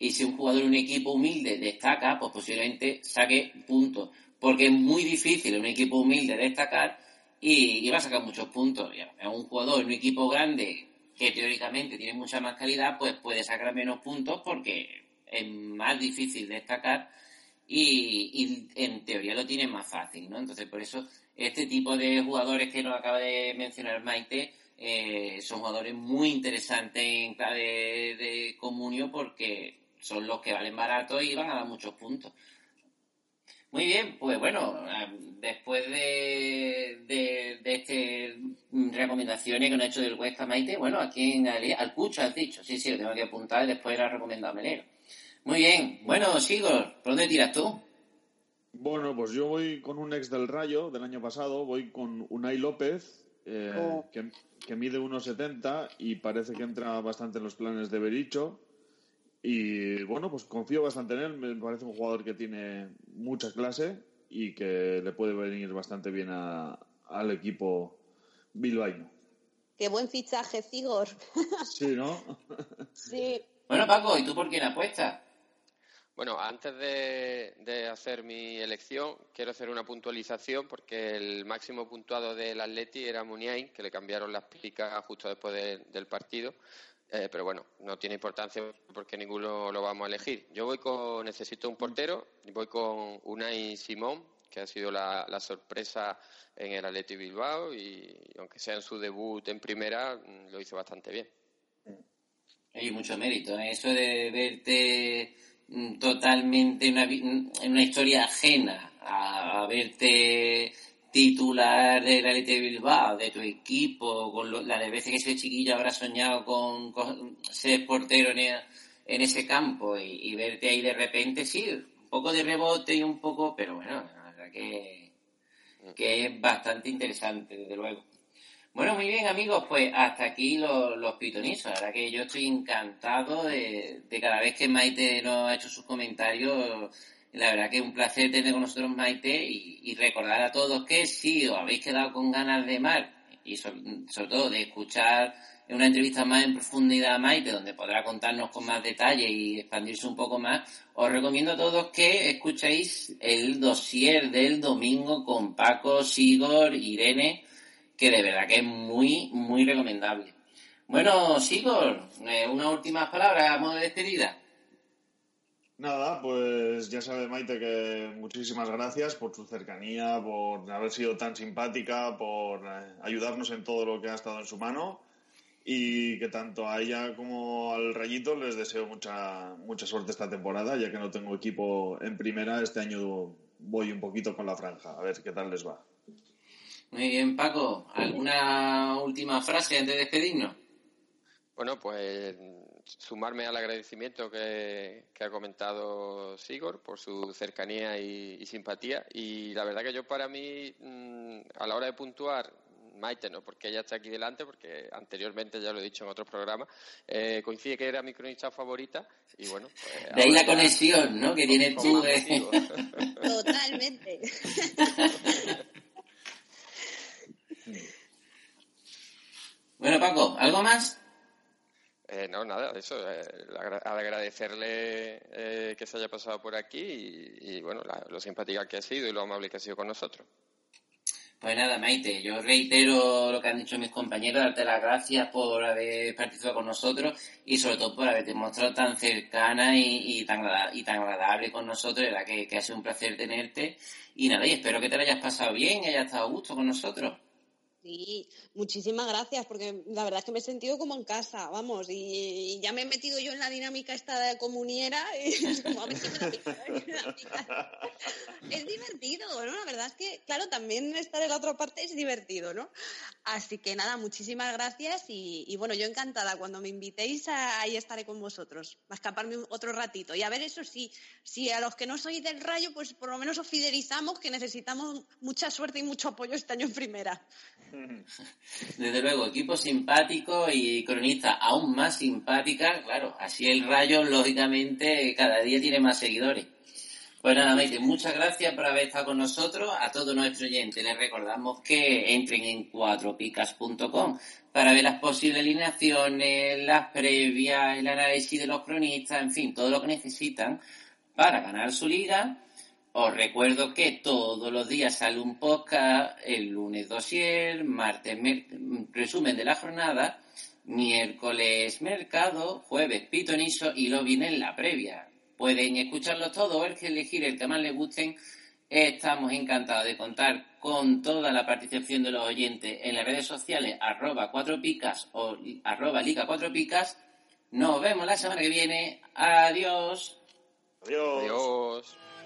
y si un jugador de un equipo humilde destaca, pues posiblemente saque puntos. Porque es muy difícil un equipo humilde destacar y, y va a sacar muchos puntos. Un jugador un equipo grande que teóricamente tiene mucha más calidad, pues puede sacar menos puntos porque es más difícil destacar y, y en teoría lo tiene más fácil, ¿no? Entonces, por eso este tipo de jugadores que nos acaba de mencionar Maite eh, son jugadores muy interesantes en clave de comunio porque son los que valen barato y van a dar muchos puntos. Muy bien, pues bueno, eh, después de, de, de este mm, recomendaciones que nos ha hecho del Huesca Maite, bueno, aquí en Ale- al Cucho has dicho, sí, sí, lo tengo que apuntar y después era recomendado Melero. Muy bien, bueno, Sigor, ¿por dónde tiras tú? Bueno, pues yo voy con un ex del Rayo del año pasado, voy con Unai López, eh, Oh. que, que mide 1,70 y parece que entra bastante en los planes de Bericho. Y bueno, pues confío bastante en él, me parece un jugador que tiene mucha clase y que le puede venir bastante bien a- al equipo bilbaíno. Qué buen fichaje, Cigor. Sí, ¿no? sí. Bueno, Paco, ¿y tú por quién apuestas? Bueno, antes de, de hacer mi elección, quiero hacer una puntualización porque el máximo puntuado del Atleti era Muniain, que le cambiaron las picas justo después de- del partido. Eh, pero bueno, no tiene importancia porque ninguno lo vamos a elegir. Yo voy con, necesito un portero, voy con Unai Simón, que ha sido la, sorpresa en el Atleti Bilbao y, aunque sea en su debut en primera, mm, lo hizo bastante bien. Hay mucho mérito en eso de verte mm, totalmente en una, en una historia ajena a verte titular del Athletic de Bilbao, de tu equipo, con lo- de veces que ese chiquillo habrá soñado con, ser portero en, e- en ese campo y, y verte ahí de repente, sí, un poco de rebote y un poco, pero bueno, la verdad que, que es bastante interesante, desde luego. Bueno, muy bien, amigos, pues hasta aquí los, los pitonizos. La verdad que yo estoy encantado de, de cada vez que Maite nos ha hecho sus comentarios. La verdad que es un placer tener con nosotros Maite y, recordar a todos que si os habéis quedado con ganas de más y sobre, todo de escuchar una entrevista más en profundidad a Maite, donde podrá contarnos con más detalle y expandirse un poco más, os recomiendo a todos que escuchéis el dossier del domingo con Paco, Sigor, Irene, que de verdad que es muy, muy recomendable. Bueno, Sigor, eh, una última palabra a modo de despedida. Nada, pues ya sabe Maite que muchísimas gracias por su cercanía, por haber sido tan simpática, por eh, ayudarnos en todo lo que ha estado en su mano y que tanto a ella como al Rayito les deseo mucha mucha suerte esta temporada, ya que no tengo equipo en primera, este año voy un poquito con la franja, a ver qué tal les va. Muy bien, Paco, ¿alguna última frase antes de despedirnos? Bueno, pues sumarme al agradecimiento que, que ha comentado Sigor por su cercanía y, y simpatía. Y la verdad que yo para mí, mm, a la hora de puntuar, Maite no, porque ella está aquí delante, porque anteriormente ya lo he dicho en otros programas, eh, coincide que era mi cronista favorita y bueno. Pues, De ahí la conexión, ¿no? Que tienes tú motivo. Totalmente. Bueno, Paco, ¿algo más? Eh, no, nada, eso, eh, agra- agradecerle eh, que se haya pasado por aquí y, bueno, la- lo simpática que ha sido y lo amable que ha sido con nosotros. Pues nada, Maite, yo reitero lo que han dicho mis compañeros, darte las gracias por haber participado con nosotros y sobre todo por haberte mostrado tan cercana y, tan, y tan agradable con nosotros, verdad que, que ha sido un placer tenerte. Y nada, y espero que te lo hayas pasado bien y hayas estado a gusto con nosotros. Sí, muchísimas gracias, porque la verdad es que me he sentido como en casa, vamos, y, ya me he metido yo en la dinámica esta de comuniera y es a. Es divertido, ¿no? La verdad es que, claro, también estar en la otra parte es divertido, ¿no? Así que nada, muchísimas gracias y, bueno, yo encantada, cuando me invitéis a- ahí estaré con vosotros, a escaparme otro ratito. Y a ver, eso sí, si a los que no sois del rayo, pues por lo menos os fidelizamos, que necesitamos mucha suerte y mucho apoyo este año en primera. Desde luego, equipo simpático y cronista aún más simpática, claro, así el rayo, lógicamente, cada día tiene más seguidores. Pues nada, Maite, muchas gracias por haber estado con nosotros. A todos nuestros oyentes les recordamos que entren en cuatropicas.com para ver las posibles alineaciones, las previas, el análisis de los cronistas, en fin, todo lo que necesitan para ganar su liga. Os recuerdo que todos los días sale un podcast, el lunes dossier, martes resumen de la jornada, miércoles mercado, jueves pitonizo y lo viene en la previa. Pueden escucharlos todos o el que elegir el que más les gusten. Estamos encantados de contar con toda la participación de los oyentes en las redes sociales arroba cuatro picas o arroba liga cuatro picas. Nos vemos la semana que viene. Adiós. Adiós. Adiós.